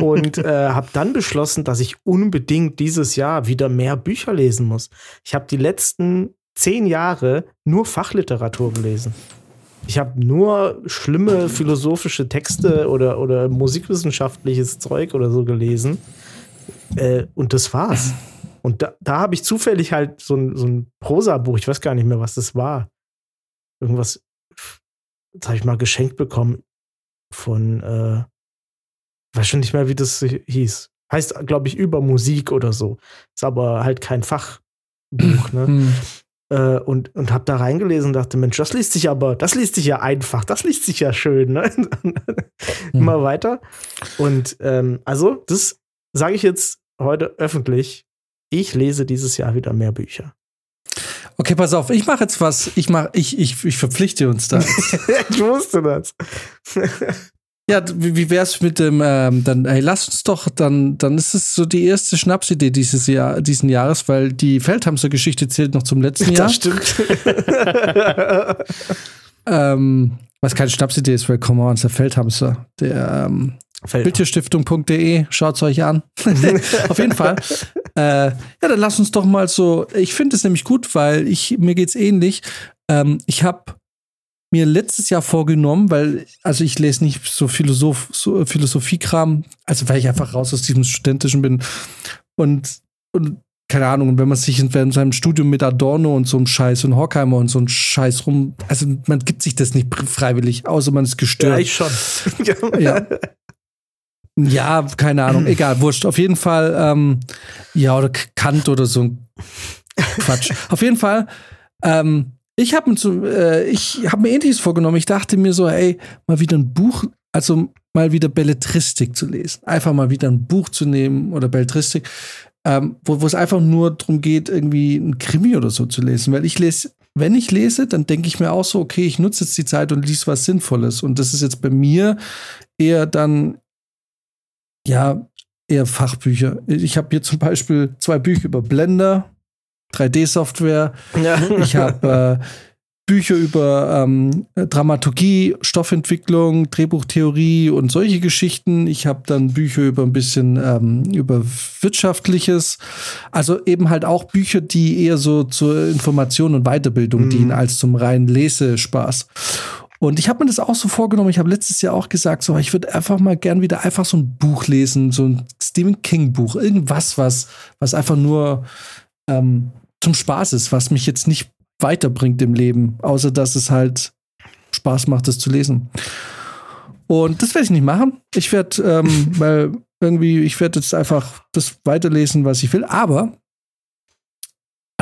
C: und äh, habe dann beschlossen, dass ich unbedingt dieses Jahr wieder mehr Bücher lesen muss. Ich habe die letzten zehn Jahre nur Fachliteratur gelesen. Ich habe nur schlimme philosophische Texte oder, oder musikwissenschaftliches Zeug oder so gelesen. Äh, und das war's. Und da, da habe ich zufällig halt so ein, so ein Prosa-Buch, ich weiß gar nicht mehr, was das war. Irgendwas, das habe ich mal geschenkt bekommen von, äh, weiß schon nicht mehr, wie das hieß. Heißt, glaube ich, über Musik oder so. Ist aber halt kein Fachbuch, ne?
B: Hm.
C: Äh, und, und habe da reingelesen und dachte, Mensch, das liest sich aber, das liest sich ja einfach, das liest sich ja schön, ne? [laughs] Immer weiter. Und ähm, also, das sage ich jetzt heute öffentlich. Ich lese dieses Jahr wieder mehr Bücher.
B: Okay, pass auf, ich mache jetzt was. Ich mach, ich, ich, ich verpflichte uns da. [laughs]
C: ich wusste das.
B: ja, wie, wie wär's mit dem, ähm, dann, ey, lass uns doch, dann, dann ist es so die erste Schnapsidee dieses Jahr, diesen Jahres, weil die Feldhamster-Geschichte zählt noch zum letzten Jahr.
C: Das stimmt. [laughs] [laughs]
B: Ähm, was keine Schnapsidee ist, weil come on, ist der Feldhamster. Der ähm, Bildtierstiftung.de, schaut's euch an. Auf jeden Fall. Äh, ja, dann lass uns doch mal so. Ich finde es nämlich gut, weil ich mir geht's ähnlich. Ähm, ich habe mir letztes Jahr vorgenommen, weil also ich lese nicht so Philosoph, so Philosophiekram, also weil ich einfach raus aus diesem studentischen bin und und keine Ahnung, wenn man sich in, in seinem Studium mit Adorno und so einem Scheiß und Horkheimer und so einem Scheiß rum, also man gibt sich das nicht freiwillig, außer man ist gestört.
C: Ja, ich schon.
B: Ja. [laughs] Ja, keine Ahnung, egal, wurscht. Auf jeden Fall, ähm, ja, oder Kant oder so ein Quatsch. Auf jeden Fall, ähm, ich habe äh, ich hab mir ähnliches vorgenommen. Ich dachte mir so, ey, mal wieder ein Buch, also mal wieder Belletristik zu lesen. Einfach mal wieder ein Buch zu nehmen oder Belletristik, ähm, wo, wo es einfach nur darum geht, irgendwie ein Krimi oder so zu lesen. Weil ich lese, wenn ich lese, dann denke ich mir auch so, okay, ich nutze jetzt die Zeit und lese was Sinnvolles. Und das ist jetzt bei mir eher dann ja, eher Fachbücher. Ich habe hier zum Beispiel zwei Bücher über Blender, 3D-Software.
C: Ja.
B: Ich habe äh, Bücher über ähm, Dramaturgie, Stoffentwicklung, Drehbuchtheorie und solche Geschichten. Ich habe dann Bücher über ein bisschen ähm, über Wirtschaftliches. Also eben halt auch Bücher, die eher so zur Information und Weiterbildung
C: Mhm.
B: dienen, als zum reinen Lesespaß. Und ich habe mir das auch so vorgenommen. Ich habe letztes Jahr auch gesagt, so, ich würde einfach mal gern wieder einfach so ein Buch lesen, so ein Stephen King Buch, irgendwas, was, was einfach nur ähm, zum Spaß ist, was mich jetzt nicht weiterbringt im Leben, außer dass es halt Spaß macht, das zu lesen. Und das werde ich nicht machen. Ich werde, ähm, [laughs] weil irgendwie, ich werde jetzt einfach das weiterlesen, was ich will. Aber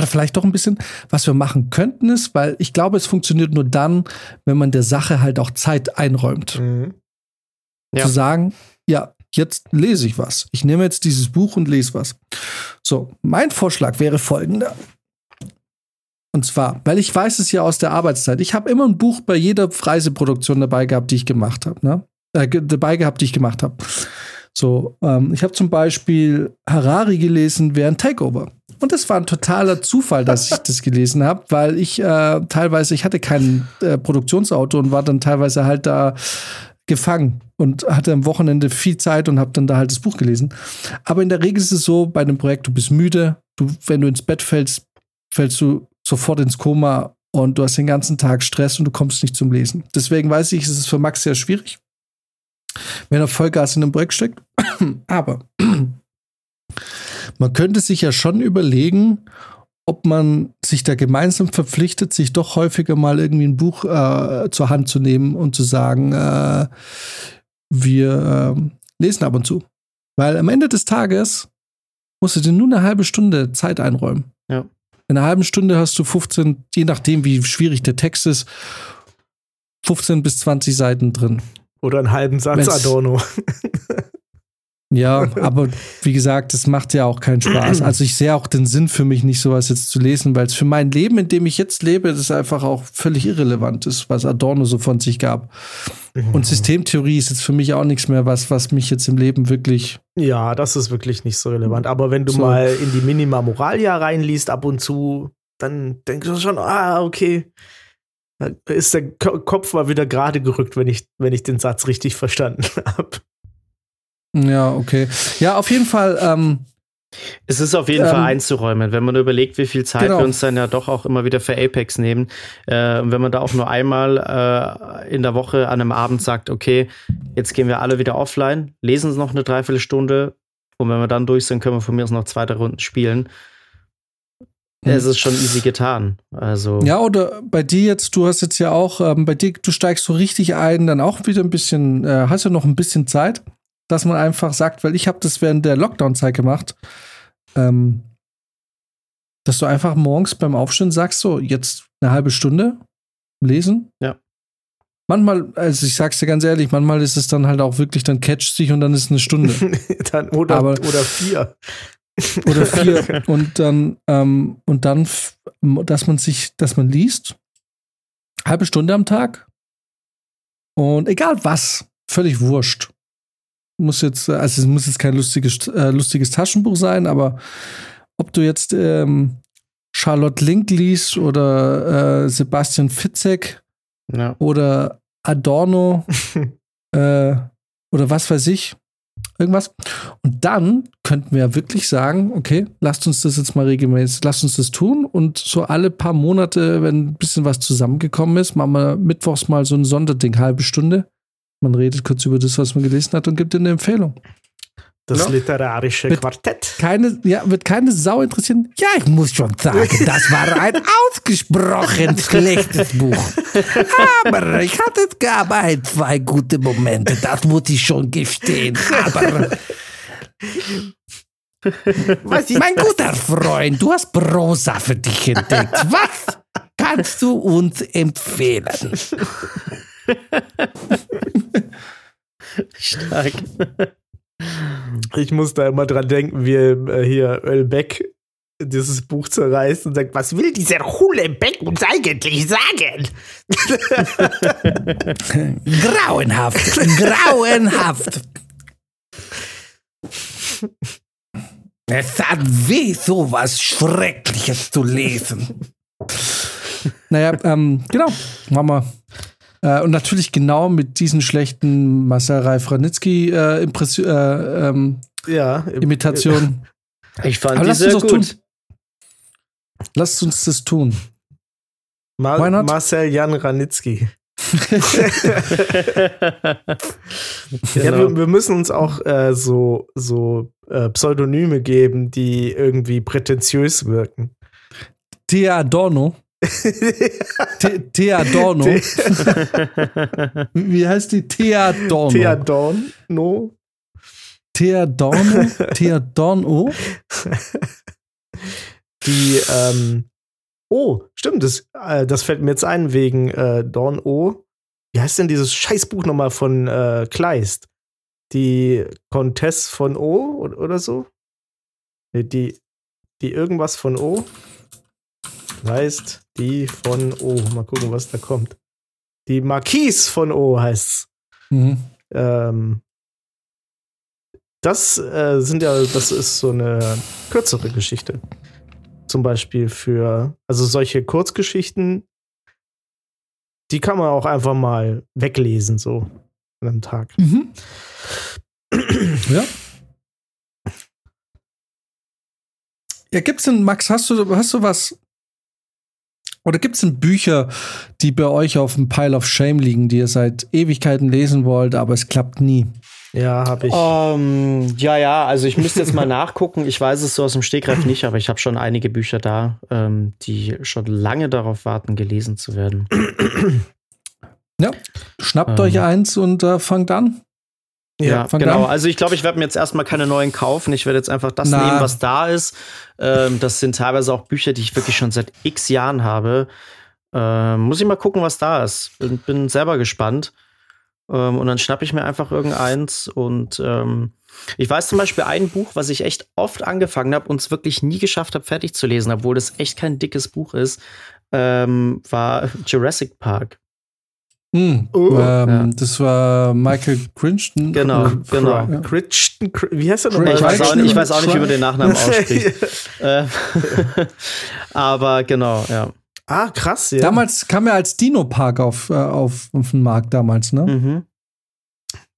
B: oder vielleicht doch ein bisschen, was wir machen könnten, ist, weil ich glaube, es funktioniert nur dann, wenn man der Sache halt auch Zeit einräumt.
C: Mhm.
A: Ja.
B: Zu sagen, ja, jetzt lese ich was. Ich nehme jetzt dieses Buch und lese was. So, mein Vorschlag wäre folgender. Und zwar, weil ich weiß es ja aus der Arbeitszeit. Ich habe immer ein Buch bei jeder Reiseproduktion dabei gehabt, die ich gemacht habe. Ne? Äh, dabei gehabt, die ich gemacht habe. So, ähm, ich habe zum Beispiel Harari gelesen während Takeover. Und das war ein totaler Zufall, dass ich das gelesen habe, weil ich äh, teilweise, ich hatte kein äh, Produktionsauto und war dann teilweise halt da gefangen und hatte am Wochenende viel Zeit und habe dann da halt das Buch gelesen. Aber in der Regel ist es so, bei einem Projekt, du bist müde, du, wenn du ins Bett fällst, fällst du sofort ins Koma und du hast den ganzen Tag Stress und du kommst nicht zum Lesen. Deswegen weiß ich, es ist für Max sehr schwierig, wenn er Vollgas in einem Projekt steckt. [clears throat] Aber man könnte sich ja schon überlegen, ob man sich da gemeinsam verpflichtet, sich doch häufiger mal irgendwie ein Buch äh, zur Hand zu nehmen und zu sagen, äh, wir äh, lesen ab und zu. Weil am Ende des Tages musst du dir nur eine halbe Stunde Zeit einräumen.
A: Ja.
B: In einer halben Stunde hast du 15, je nachdem, wie schwierig der Text ist, 15 bis 20 Seiten drin.
C: Oder einen halben Satz
B: Wenn's-
C: Adorno.
B: Ja, aber wie gesagt, das macht ja auch keinen Spaß. [clears throat] Also ich sehe auch den Sinn für mich nicht, sowas jetzt zu lesen, weil es für mein Leben, in dem ich jetzt lebe, das einfach auch völlig irrelevant ist, was Adorno so von sich gab. Und Systemtheorie ist jetzt für mich auch nichts mehr, was, was mich jetzt im Leben wirklich.
C: Ja, das ist wirklich nicht so relevant. Aber wenn du
B: So.
C: mal in die Minima Moralia reinliest ab und zu, dann denkst du schon, ah, okay. Da ist der Ko Kopf mal wieder gerade gerückt, wenn ich, wenn ich den Satz richtig verstanden [laughs] habe.
B: Ja, okay. Ja, auf jeden Fall. Ähm,
A: Es ist auf jeden
B: Ähm,
A: Fall einzuräumen, wenn man überlegt, wie viel Zeit
B: Genau.
A: wir uns dann ja doch auch immer wieder für Apex nehmen. Äh, und wenn man da auch nur einmal äh, in der Woche an einem Abend sagt, okay, jetzt gehen wir alle wieder offline, lesen es noch eine Dreiviertelstunde und wenn wir dann durch sind, können wir von mir aus noch zwei, drei Runden spielen. Es ist schon easy getan. Also,
B: Ja, oder bei dir jetzt, du hast jetzt ja auch, ähm, bei dir, du steigst so richtig ein, dann auch wieder ein bisschen, äh, hast ja noch ein bisschen Zeit, dass man einfach sagt, weil ich habe das während der Lockdown-Zeit gemacht, ähm, dass du einfach morgens beim Aufstehen sagst, so, jetzt eine halbe Stunde lesen.
A: Ja.
B: Manchmal, also ich sag's dir ganz ehrlich, manchmal ist es dann halt auch wirklich, dann catcht sich und dann ist es eine Stunde. [laughs]
C: dann, oder,
B: Aber-
C: oder vier.
B: Oder [laughs] vier und dann ähm, und dann dass man sich dass man liest halbe Stunde am Tag und egal was völlig wurscht muss jetzt also es muss jetzt kein lustiges äh, lustiges Taschenbuch sein aber ob du jetzt ähm, Charlotte Link liest oder äh, Sebastian Fitzek
A: ja.
B: oder Adorno [laughs] äh, oder was weiß ich. Irgendwas. Und dann könnten wir ja wirklich sagen, okay, lasst uns das jetzt mal regelmäßig, lasst uns das tun. Und so alle paar Monate, wenn ein bisschen was zusammengekommen ist, machen wir mittwochs mal so ein Sonderding, halbe Stunde. Man redet kurz über das, was man gelesen hat und gibt eine Empfehlung.
C: Das
B: Ja.
C: literarische
B: Mit-
C: Quartett.
B: Keine, ja, wird keine Sau interessieren. Ja, ich muss schon sagen, das war ein [laughs] ausgesprochen schlechtes Buch. Aber ich hatte gab ein, zwei gute Momente, das muss ich schon gestehen. Aber mein guter Freund, du hast Prosa für dich entdeckt. Was kannst du uns empfehlen? [laughs]
A: Stark.
C: Ich muss da immer dran denken, wie äh, hier Ölbeck dieses Buch zerreißt und sagt, was will dieser Hulebeck uns eigentlich sagen? [laughs]
B: Grauenhaft, grauenhaft. Es hat weh, sowas Schreckliches zu lesen. Naja, ähm, genau, machen wir. Äh, und natürlich genau mit diesen schlechten Marcel Reif Ranitzky äh, äh, ähm,
C: Ja, im- [laughs]
A: Ich
B: Imitationen.
A: fand
B: Aber
A: die
B: lass
A: sehr
B: uns das
A: gut.
B: Lasst uns das tun.
C: Ma? Marcel Jan Ranitzky. [laughs] Ja,
A: Genau.
C: wir, wir müssen uns auch äh, so, so äh, Pseudonyme geben, die irgendwie prätentiös wirken.
B: Thea Adorno. The- Thea Adorno. Wie heißt die? Thea Adorno.
C: Thea Dorn, no.
B: Thea Adorno. Thea Adorno.
C: Die, ähm, oh, stimmt, das, äh, das fällt mir jetzt ein wegen äh, Dorn O. Wie heißt denn dieses Scheißbuch nochmal von äh, Kleist? Die Comtesse von O oder, oder so? Nee, die, die irgendwas von O. Heißt die von O. Mal gucken, was da kommt. Die Marquise von O heißt's.
B: Mhm.
C: Ähm, das äh, sind ja, das ist so eine kürzere Geschichte. Zum Beispiel für, also solche Kurzgeschichten, die kann man auch einfach mal weglesen, so an einem Tag.
B: Mhm. [clears throat] Ja. Ja, gibt's denn, Max, hast du, hast du was? Oder gibt's denn Bücher, die bei euch auf dem Pile of Shame liegen, die ihr seit Ewigkeiten lesen wollt, aber es klappt nie?
C: Ja, habe ich.
A: Ähm, ja, ja, also ich müsste jetzt mal [laughs] nachgucken. Ich weiß es so aus dem Stegreif nicht, aber ich habe schon einige Bücher da, ähm, die schon lange darauf warten, gelesen zu werden.
B: Ja. Schnappt
A: Ähm.
B: euch eins und äh, fangt an.
A: Ja,
B: fang
A: genau.
B: an.
A: Also ich glaube, ich werde mir jetzt erstmal keine neuen kaufen. Ich werde jetzt einfach das
B: Na.
A: nehmen, was da ist. Ähm, das sind teilweise auch Bücher, die ich wirklich schon seit x Jahren habe. Ähm, muss ich mal gucken, was da ist. Bin, bin selber gespannt. Ähm, und dann schnappe ich mir einfach irgendeins. Und ähm, ich weiß zum Beispiel ein Buch, was ich echt oft angefangen habe und es wirklich nie geschafft habe, fertig zu lesen, obwohl das echt kein dickes Buch ist, ähm, war Jurassic Park.
B: Hm.
C: Oh.
B: ähm,
A: Ja.
B: Das war Michael Crichton.
A: Genau,
B: Äh,
A: genau.
B: Ja.
C: Crichton, Cri- wie heißt der
B: Cri-
C: nochmal?
A: Ich weiß, auch,
B: Crichton-
A: ich weiß auch nicht, wie man den Nachnamen ausspricht.
C: ausspricht. [laughs]
A: Äh, [laughs] aber genau, ja.
C: ah, krass, ja.
B: Damals kam er als Dino Park auf, äh, auf, auf den Markt damals, ne?
A: Mhm.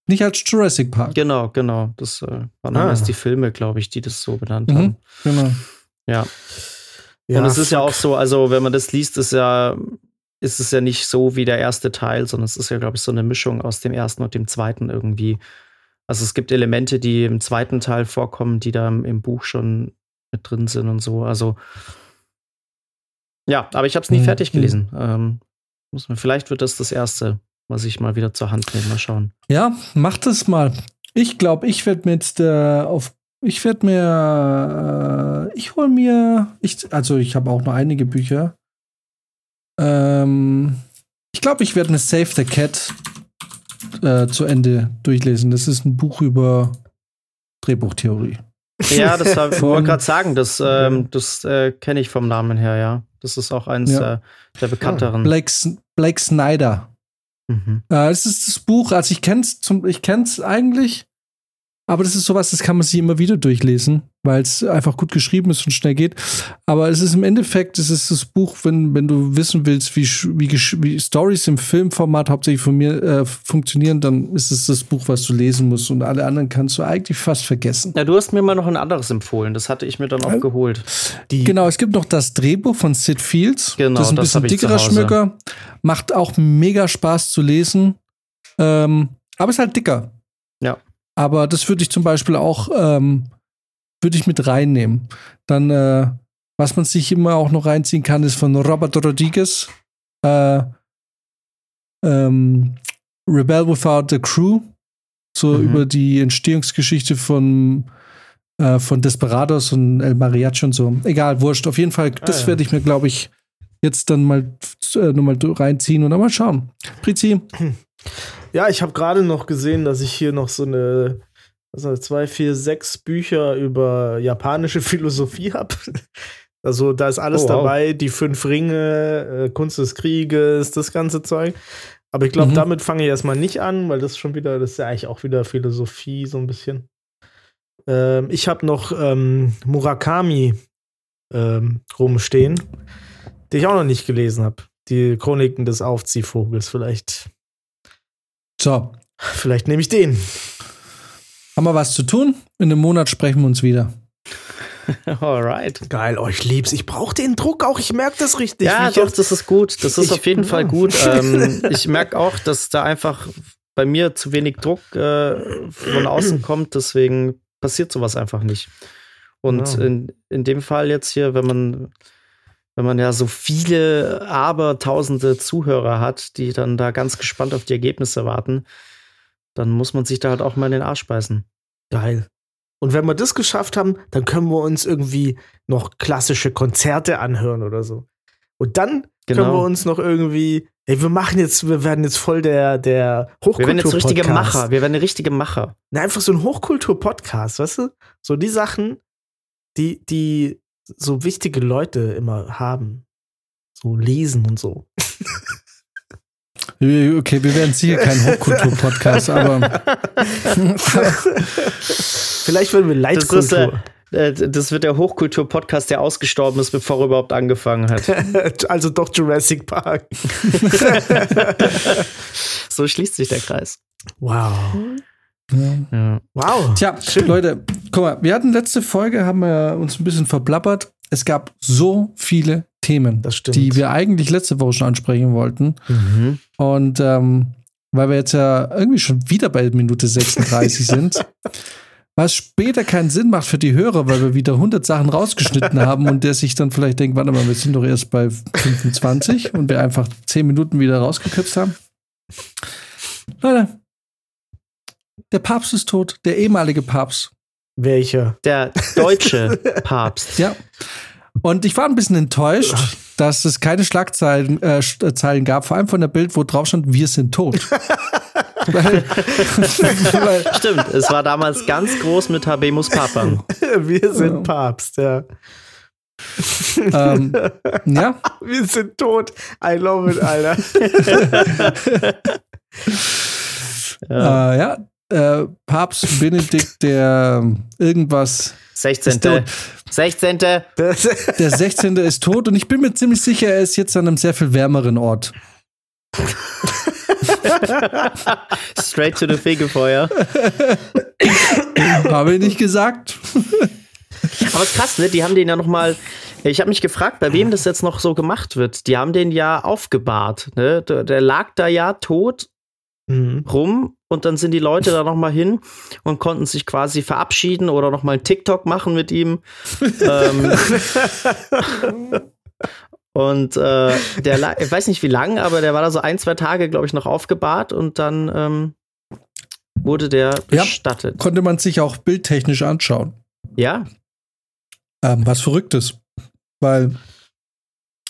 B: Nicht als Jurassic Park.
A: Genau, genau. Das äh, waren
C: Ah.
A: damals die Filme, glaube ich, die das so benannt
B: Mhm.
A: haben.
B: Genau.
A: Ja.
C: ja,
A: Und es ist ja auch so, also wenn man das liest, ist ja, ist es ja nicht so wie der erste Teil, sondern es ist ja, glaube ich, so eine Mischung aus dem ersten und dem zweiten irgendwie. Also es gibt Elemente, die im zweiten Teil vorkommen, die da im, Buch schon mit drin sind und so. Also ja, aber ich habe es nie
B: Mhm.
A: fertig gelesen. Ähm, muss man, vielleicht wird das das erste, was ich mal wieder zur Hand nehme. Mal schauen.
B: Ja, mach das mal. Ich glaube, ich werde mir jetzt äh, auf. Ich werde mir. Äh, ich hol mir. Ich, also, ich habe auch noch einige Bücher. Ähm, ich glaube, ich werde mir Save the Cat äh, zu Ende durchlesen. Das ist ein Buch über Drehbuchtheorie.
A: Ja, das [laughs] war- ich wollte gerade sagen, das, ähm, das äh, kenne ich vom Namen her, ja. Das ist auch eins
B: Ja.
A: äh, der bekannteren.
B: Blake, Blake Snyder.
A: Mhm.
B: Äh, das ist das Buch, also ich ich kenn's eigentlich, aber das ist sowas, das kann man sich immer wieder durchlesen, weil es einfach gut geschrieben ist und schnell geht. Aber es ist im Endeffekt, es ist das Buch, wenn, wenn du wissen willst, wie, wie, wie Stories im Filmformat hauptsächlich von mir äh, funktionieren, dann ist es das Buch, was du lesen musst und alle anderen kannst du eigentlich fast vergessen.
A: Ja, du hast mir mal noch ein anderes empfohlen. Das hatte ich mir dann auch
B: Äh,
A: geholt.
C: Die,
B: Genau, es gibt noch das Drehbuch von Sid Fields.
A: Genau,
B: das ist ein
A: das
B: bisschen dickerer
A: Hause.
B: Schmöcker. Macht auch mega Spaß zu lesen. Ähm, aber ist halt dicker.
A: Ja.
B: Aber das würde ich zum Beispiel auch, ähm, würde ich mit reinnehmen. Dann, äh, was man sich immer auch noch reinziehen kann, ist von Robert Rodriguez. Äh, ähm, Rebel Without a Crew. So
C: Mhm.
B: über die Entstehungsgeschichte von, äh, von Desperados und El Mariachi und so. Egal, wurscht. Auf jeden Fall, das
C: Ah, ja.
B: werde ich mir, glaube ich, jetzt dann mal äh, nochmal reinziehen und dann mal schauen. Prizi,
C: Ja, ich habe gerade noch gesehen, dass ich hier noch so eine also zwei, vier, sechs Bücher über japanische [laughs] Philosophie habe. Also da ist alles
A: Oh, wow.
C: dabei, die fünf Ringe, äh, Kunst des Krieges, das ganze Zeug. Aber ich glaube,
B: Mhm.
C: damit fange ich erstmal nicht an, weil das schon wieder, das ist ja eigentlich auch wieder Philosophie so ein bisschen. Ähm, ich habe noch ähm, Murakami ähm, rumstehen, die ich auch noch nicht gelesen habe. Die Chroniken des Aufziehvogels. Vielleicht,
B: so,
C: vielleicht nehme ich den.
B: Haben wir was zu tun? In einem Monat sprechen wir uns wieder. [laughs]
A: Alright.
C: Geil, oh, ich lieb's. Ich brauche den Druck auch. Ich merke das richtig.
A: Ja, doch,
C: jetzt-
A: das ist gut. Das ist
C: Ich-
A: auf jeden Fall [laughs] gut. Ähm, [laughs] ich merke auch, dass da einfach bei mir zu wenig Druck äh, von außen kommt, deswegen passiert sowas einfach nicht. Und
C: Ja.
A: in, in dem Fall jetzt hier, wenn man, wenn man ja so viele, aber tausende Zuhörer hat, die dann da ganz gespannt auf die Ergebnisse warten, dann muss man sich da halt auch mal in den Arsch beißen.
C: Geil. Und wenn wir das geschafft haben, dann können wir uns irgendwie noch klassische Konzerte anhören oder so. Und dann können wir
A: Genau.
C: uns noch irgendwie, ey, wir machen jetzt, wir werden jetzt voll der, der
A: Wir werden jetzt richtige
C: Hochkultur-Podcast.
A: Macher. Wir werden richtige Macher.
C: Na, einfach so ein Hochkultur-Podcast, weißt du? So die Sachen, die, die so wichtige Leute immer haben. So lesen und so. [laughs]
B: Okay, wir werden sicher kein Hochkultur-Podcast, [laughs] aber
C: Vielleicht werden wir
A: Das ist, äh,
C: Leitkultur.
A: äh, das wird der Hochkultur-Podcast, der ausgestorben ist, bevor er überhaupt angefangen hat. [laughs]
C: also doch Jurassic Park. [laughs]
A: so schließt sich der Kreis.
C: Wow.
A: Ja.
C: Wow.
B: Tja,
C: Schön.
B: Leute, guck mal, wir hatten letzte Folge, haben wir uns ein bisschen verblappert. Es gab so viele Themen, die wir eigentlich letzte Woche schon ansprechen wollten.
A: Mhm.
B: Und ähm, weil wir jetzt ja irgendwie schon wieder bei Minute 36 sind, [laughs] was später keinen Sinn macht für die Hörer, weil wir wieder 100 Sachen rausgeschnitten haben und der sich dann vielleicht denkt, warte mal, wir sind doch erst bei 25 und wir einfach 10 Minuten wieder rausgekürzt haben. Leute, der Papst ist tot, der ehemalige Papst.
C: Welcher?
A: Der deutsche [laughs] Papst.
B: Ja. Und ich war ein bisschen enttäuscht, dass es keine Schlagzeilen äh, äh, Zeilen gab, vor allem von der Bild, wo drauf stand, wir sind tot. [laughs] weil, weil, [laughs]
A: Stimmt, es war damals ganz groß mit Habemus Papam.
C: Wir sind. Papst, ja.
B: ähm, ja,
C: Wir sind tot. I love it, Alter.
A: Ja.
B: äh, ja äh, Papst Benedikt, der irgendwas,
A: 16.
B: Ist tot.
A: 16.
C: Das,
B: der 16. ist tot und ich bin mir ziemlich sicher, er ist jetzt an einem sehr viel wärmeren Ort. [laughs]
A: Straight to the Fegefeuer.
B: Habe ich nicht gesagt.
A: Aber es ist krass, ne? Die haben den ja noch mal. Ich habe mich gefragt, bei wem das jetzt noch so gemacht wird. Die haben den ja aufgebahrt. Ne? Der, der lag da ja tot
C: Mhm.
A: rum und dann sind die Leute da noch mal hin und konnten sich quasi verabschieden oder noch mal ein TikTok machen mit ihm. ähm, [laughs] und äh, der, ich weiß nicht wie lang, aber der war da so ein, zwei Tage, glaube ich, noch aufgebahrt und dann ähm, wurde der
B: Ja.
A: bestattet.
B: Konnte man sich auch bildtechnisch anschauen.
A: Ja,
B: Ähm, was Verrücktes. Weil,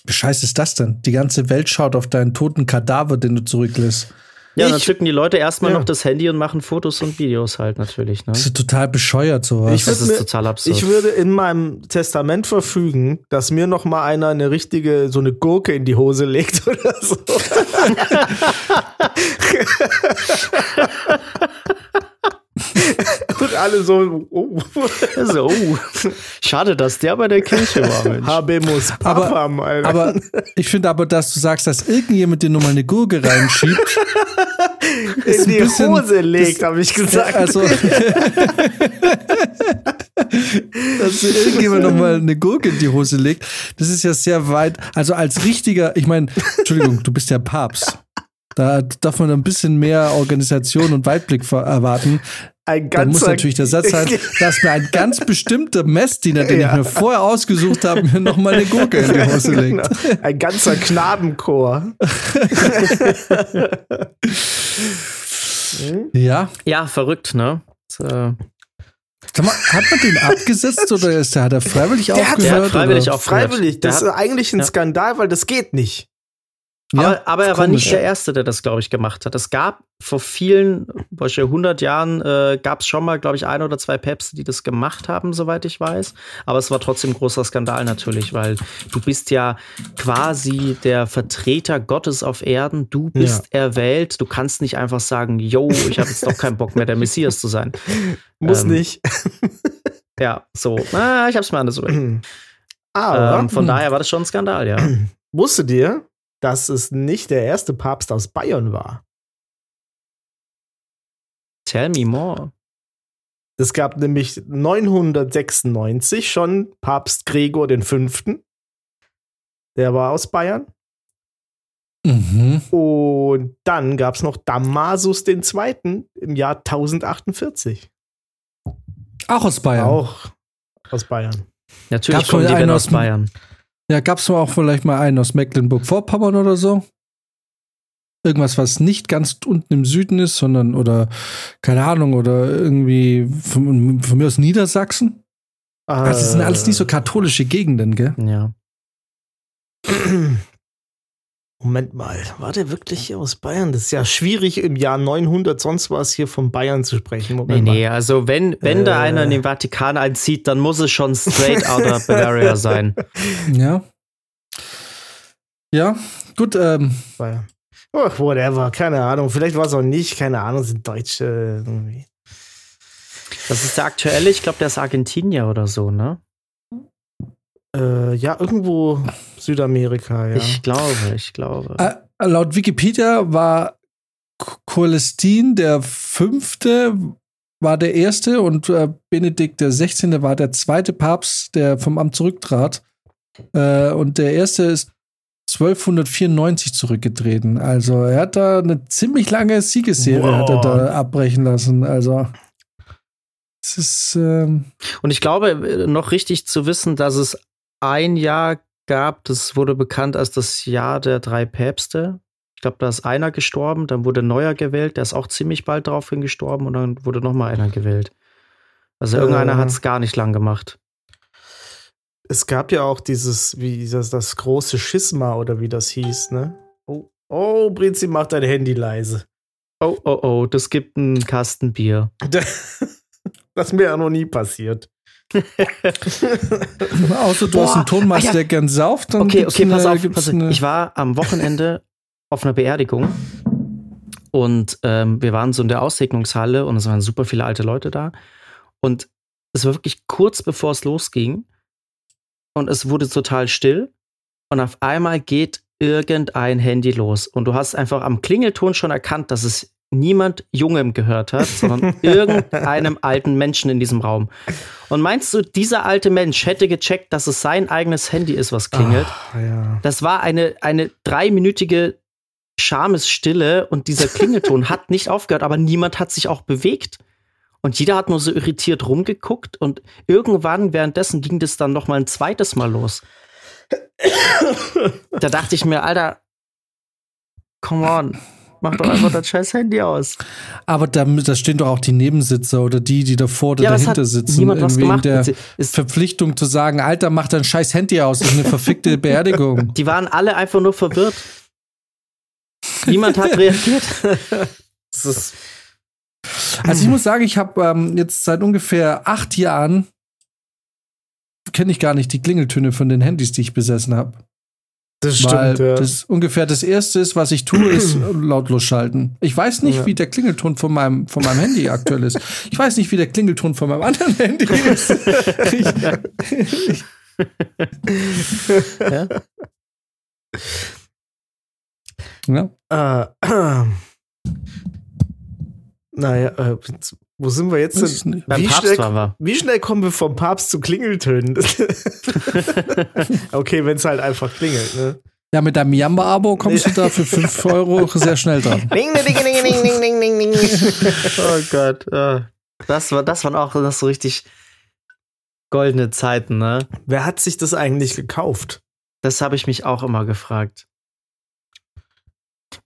B: wie scheiße ist das denn? Die ganze Welt schaut auf deinen toten Kadaver, den du zurücklässt.
A: Ja, dann
C: Ich-
A: zücken die Leute erstmal
C: Ja.
A: noch das Handy und machen Fotos und Videos halt natürlich. Ne?
B: Das ist total bescheuert, sowas.
C: Ich
A: Das ist
C: mir-
A: total absurd.
C: Ich würde in meinem Testament verfügen, dass mir noch mal einer eine richtige, so eine Gurke in die Hose legt oder so. [laughs] [laughs] [laughs] [laughs] Und alle so, oh,
A: so, oh, schade, dass der bei der Kirche war, Mensch.
C: Habemus
B: Aber-
C: Papam, Alter.
B: aber ich finde aber, dass du sagst, dass irgendjemand dir nur mal eine Gurke reinschiebt. [laughs] ist
C: in
B: ein
C: die
B: bisschen-
C: Hose legt, habe ich gesagt.
B: Also, [laughs] dass dir irgendjemand noch mal eine Gurke in die Hose legt, das ist ja sehr weit. Also als richtiger, ich meine, Entschuldigung, du bist ja Papst. Da darf man ein bisschen mehr Organisation und Weitblick erwarten.
C: Ein
B: Dann muss
C: ganzer,
B: natürlich der Satz sein, [laughs] dass mir ein ganz bestimmter Messdiener, den
C: Ja.
B: ich mir vorher ausgesucht habe, mir nochmal eine Gurke in die Hose legt.
C: Genau. ein ganzer Knabenchor. [laughs]
B: Ja.
A: Ja, verrückt, ne? Das, äh,
B: Sag mal, hat man den abgesetzt oder ist der, hat er freiwillig
C: Der hat-
B: aufgehört?
A: der hat freiwillig
B: oder?
A: aufgehört.
C: Freiwillig. Das
A: hat-
C: ist eigentlich ein
A: ja.
C: Skandal, weil das geht nicht.
B: Ja,
A: aber, aber er war nicht der Erste, der das, glaube ich, gemacht hat. Es gab vor vielen, beispielsweise 100 Jahren, äh, gab es schon mal, glaube ich, ein oder zwei Päpste, die das gemacht haben, soweit ich weiß. Aber es war trotzdem ein großer Skandal natürlich, weil du bist ja quasi der Vertreter Gottes auf Erden. Du bist erwählt. Du kannst nicht einfach sagen, yo, ich habe jetzt doch keinen Bock mehr, der Messias zu sein. [laughs]
C: Muss
A: Ähm,
C: nicht.
A: Ja, so. Ah, ich habe es mir anders überlegt. [clears throat]
C: Aber
A: Ähm, von daher war das schon ein Skandal, ja. [clears throat]
C: wusstet ihr, dass es nicht der erste Papst aus Bayern war?
A: Tell me more.
C: Es gab nämlich 996 schon Papst Gregor V. Der war aus Bayern.
B: Mhm.
C: Und dann gab es noch Damasus II. im Jahr 1048.
B: Auch aus Bayern.
C: Auch aus Bayern.
A: Natürlich
B: Gab's
A: kommen die
B: aus
A: Bayern.
B: Ja, gab es auch vielleicht mal einen aus Mecklenburg-Vorpommern oder so? Irgendwas, was nicht ganz unten im Süden ist, sondern, oder, keine Ahnung, oder irgendwie von, von mir aus Niedersachsen? Also, das sind alles nicht so katholische Gegenden, gell?
A: Ja. [clears throat]
C: Moment mal, war der wirklich hier aus Bayern? Das ist ja schwierig im Jahr 900 sonst was hier von Bayern zu sprechen.
A: Nee,
C: Moment
A: nee, also wenn, wenn da
C: Äh.
A: einer in den Vatikan einzieht, dann muss es schon straight out of Bavaria [laughs] sein.
B: Ja. Ja, gut, ähm,
C: Bayern. Ach, whatever, keine Ahnung. Vielleicht war es auch nicht, keine Ahnung, sind Deutsche irgendwie.
A: Das ist der aktuelle, ich glaube, der ist Argentinier oder so, ne?
C: Äh, ja, irgendwo Südamerika, ja.
A: Ich glaube, ich glaube.
B: äh, laut Wikipedia war Cholestin der fünfte, war der erste und äh, Benedikt der 16. war der zweite Papst, der vom Amt zurücktrat. Äh, und der erste ist 1294 zurückgetreten. Also er hat da eine ziemlich lange Siegesserie
C: Wow.
B: hat er da abbrechen lassen. Also es ist ähm,
A: Und ich glaube, äh, noch richtig zu wissen, dass es ein Jahr gab, das wurde bekannt als das Jahr der drei Päpste. Ich glaube, da ist einer gestorben, dann wurde neuer gewählt, der ist auch ziemlich bald daraufhin gestorben und dann wurde noch mal einer gewählt. Also irgendeiner
C: Äh.
A: hat es gar nicht lang gemacht.
C: Es gab ja auch dieses, wie das, das große Schisma oder wie das hieß, ne? Oh, oh Brinzi macht dein Handy leise.
A: Oh, oh, oh, das gibt einen Kasten Bier. [laughs]
C: Das ist mir ja noch nie passiert. [laughs]
B: außer du
A: Boah.
B: hast einen Tonmeister,
A: Ah, ja.
B: der gern sauft, dann
A: Okay, okay, pass
B: eine-
A: auf, pass auf. Ich war am Wochenende auf einer Beerdigung und ähm, wir waren so in der Aussegnungshalle und es waren super viele alte Leute da. Und es war wirklich kurz bevor es losging und es wurde total still und auf einmal geht irgendein Handy los und du hast einfach am Klingelton schon erkannt, dass es niemand Jungem gehört hat, sondern [laughs] irgendeinem alten Menschen in diesem Raum. Und meinst du, dieser alte Mensch hätte gecheckt, dass es sein eigenes Handy ist, was klingelt?
C: Ah, ja.
A: Das war eine, eine dreiminütige Schamesstille und dieser Klingelton hat nicht aufgehört, aber niemand hat sich auch bewegt. Und jeder hat nur so irritiert rumgeguckt und irgendwann währenddessen ging das dann noch mal ein zweites Mal los. Da dachte ich mir, Alter, come on, mach doch einfach das scheiß Handy aus.
B: Aber da, da stehen doch auch die Nebensitzer oder die, die davor oder
A: Ja,
B: dahinter sitzen.
A: niemand was gemacht.
B: der
A: es-
B: Verpflichtung zu sagen, Alter, mach dein scheiß Handy aus, das ist eine verfickte [laughs] Beerdigung.
A: Die waren alle einfach nur verwirrt. Niemand hat reagiert. [laughs] Das ist
B: Also ich muss sagen, ich habe ähm, jetzt seit ungefähr acht Jahren kenne ich gar nicht die Klingeltöne von den Handys, die ich besessen habe.
C: Das
B: Weil
C: stimmt, ja.
B: das ungefähr das erste ist, was ich tue, ist [clears throat] lautlos schalten. Ich weiß nicht,
C: Ja.
B: wie der Klingelton von meinem, von meinem Handy aktuell ist. Ich weiß nicht, wie der Klingelton von meinem anderen Handy ist. Ich, ich,
A: ja?
B: ja.
C: Äh, [clears throat] naja, äh, wo sind wir jetzt denn? Wie schnell, wie schnell, kommen wir vom Papst zu Klingeltönen? [laughs] okay, wenn es halt einfach klingelt, ne?
B: Ja, mit deinem Jamba-Abo kommst du da für 5 [laughs] Euro sehr schnell dran.
A: Oh Gott. Oh. Das, war, das waren auch das so richtig goldene Zeiten, ne?
C: Wer hat sich das eigentlich gekauft?
A: Das habe ich mich auch immer gefragt.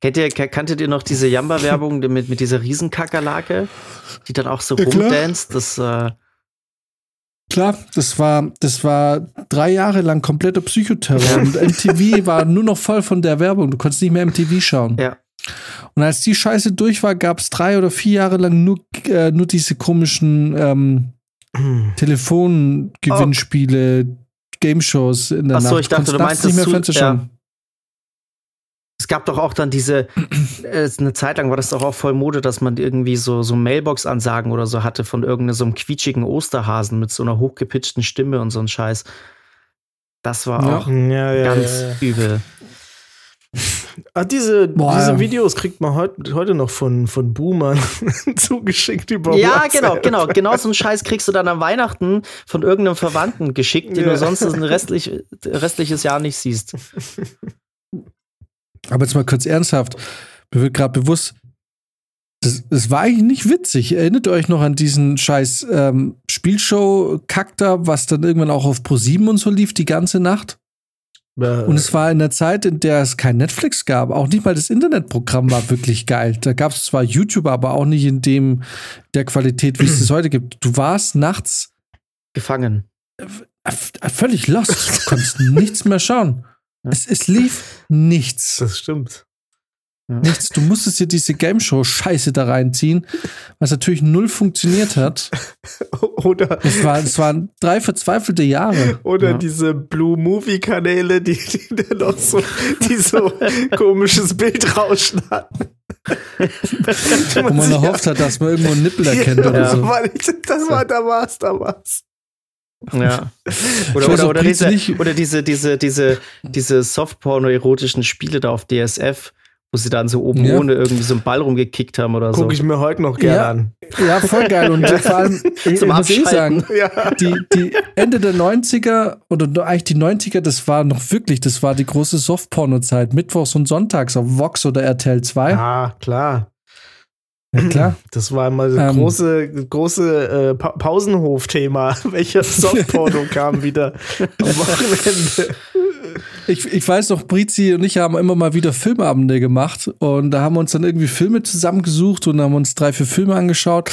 A: Kennt ihr, kanntet ihr noch diese Jamba-Werbung [laughs] mit, mit dieser Riesenkakerlake, die dann auch so
B: Ja, klar.
A: rumdanzt? Das, äh,
B: Klar, das war, das war drei Jahre lang kompletter Psychoterror. Und MTV war nur noch voll von der Werbung. Du konntest nicht mehr MTV schauen.
A: ja.
B: Und als die Scheiße durch war, gab es drei oder vier Jahre lang nur, äh, nur diese komischen ähm, Telefongewinnspiele, Game-Shows in der
A: Ach so,
B: Nacht.
A: ich dachte, du meinst
B: nicht mehr Fenster
A: zu- ja. Es gab doch auch dann diese, äh, eine Zeit lang war das doch auch voll Mode, dass man irgendwie so, so Mailbox-Ansagen oder so hatte von irgendeinem so einem quietschigen Osterhasen mit so einer hochgepitchten Stimme und so ein Scheiß. Das war
B: Ja.
A: auch
C: Ja, ja,
A: ganz
C: ja, ja.
A: übel.
C: Ah, diese,
B: Boah,
C: diese. Videos kriegt man heut, heute noch von, von Boomern [laughs] zugeschickt über
A: Ja,
C: WhatsApp.
A: genau, genau. Genau so einen Scheiß kriegst du dann an Weihnachten von irgendeinem Verwandten geschickt, den
C: Ja.
A: du sonst ein restlich, restliches Jahr nicht siehst. [laughs]
B: Aber jetzt mal kurz ernsthaft. Mir wird gerade bewusst, das, das war eigentlich nicht witzig. Erinnert ihr euch noch an diesen scheiß ähm, Spielshow-Kack da, was dann irgendwann auch auf Pro7 und so lief, die ganze Nacht?
C: Äh,
B: Und es war in der Zeit, in der es kein Netflix gab. Auch nicht mal das Internetprogramm war wirklich geil. Da gab es zwar YouTube, aber auch nicht in dem der Qualität, wie es es heute gibt. Du warst nachts
A: Gefangen.
B: äh, völlig lost. Du konntest nichts mehr schauen. Es, es lief nichts.
C: das stimmt.
B: Nichts. Du musstest dir diese Game-Show-Scheiße da reinziehen, was natürlich null funktioniert hat. [laughs]
C: Oder,
B: Es, war, es waren drei verzweifelte Jahre.
C: oder
A: Ja.
C: diese Blue Movie Kanäle, die, die dann noch so, die so komisches Bildrauschen hatten.
B: Wo man erhofft hat, dass man irgendwo einen Nippel erkennt oder
C: ja,
B: so.
C: weil ich, das war, da war's, da war's.
A: Ja. [laughs] Oder, oder, oder, diese,
B: nicht-
A: oder diese, diese, diese, diese Softporno-erotischen Spiele da auf DSF, wo sie dann so oben
B: Ja.
A: ohne irgendwie so einen Ball rumgekickt haben oder so.
C: Gucke ich mir heute noch gerne
B: Ja.
C: an.
B: Ja, voll geil. Und [laughs] vor allem, ich,
A: Zum
B: ich muss eh sagen,
C: Ja.
B: die, die Ende der 90er oder eigentlich die 90er, das war noch wirklich, das war die große Softporno-Zeit. Mittwochs und Sonntags auf Vox oder RTL 2.
C: Ah, klar.
B: Ja, klar. [clears throat]
C: Das war mal das
B: Ähm.
C: große, große äh, pa Pausenhof-Thema. [laughs] Welcher Softporno kam wieder am [laughs] Wochenende?
B: Ich, ich weiß noch, Brizi und ich haben immer mal wieder Filmabende gemacht und da haben wir uns dann irgendwie Filme zusammengesucht und haben uns drei, vier Filme angeschaut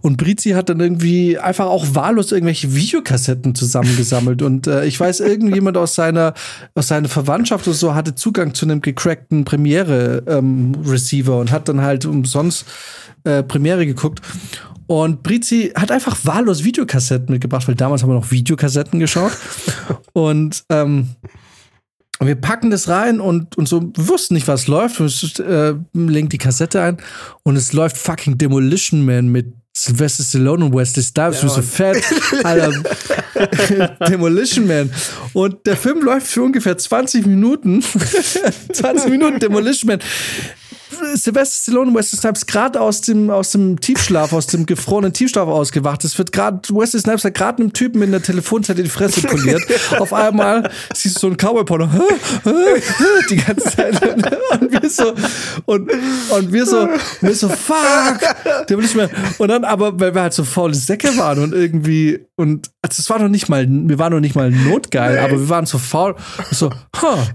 B: und Brizi hat dann irgendwie einfach auch wahllos irgendwelche Videokassetten zusammengesammelt und äh, ich weiß, irgendjemand aus seiner, aus seiner Verwandtschaft oder so hatte Zugang zu einem gecrackten Premiere-Receiver und hat dann halt umsonst äh, Premiere geguckt. Und Brizi hat einfach wahllos Videokassetten mitgebracht, weil damals haben wir noch Videokassetten geschaut. und ähm, und wir packen das rein und, und so wir wussten nicht, was läuft. Wir äh, legen die Kassette ein und es läuft fucking Demolition Man mit Sylvester Stallone und Wesley Snipes. Ja, so fett, [laughs] Alter. [laughs] Demolition Man. Und der Film läuft für ungefähr 20 Minuten. [laughs] 20 Minuten Demolition Man. Sylvester Stallone und Wesley Snipes gerade aus dem, aus dem Tiefschlaf, aus dem gefrorenen Tiefschlaf ausgewacht. Es wird gerade, Wesley Snipes hat gerade einem Typen in der Telefonzelle die Fresse poliert. [laughs] Auf einmal siehst du so ein Cowboy-Porno. Die ganze Zeit. Und wir so, und, und wir so, wir so, fuck! Der will nicht mehr. Und dann aber, weil wir halt so faule Säcke waren und irgendwie, und also es war noch nicht mal, wir waren noch nicht mal notgeil, aber wir waren so faul. So, ha,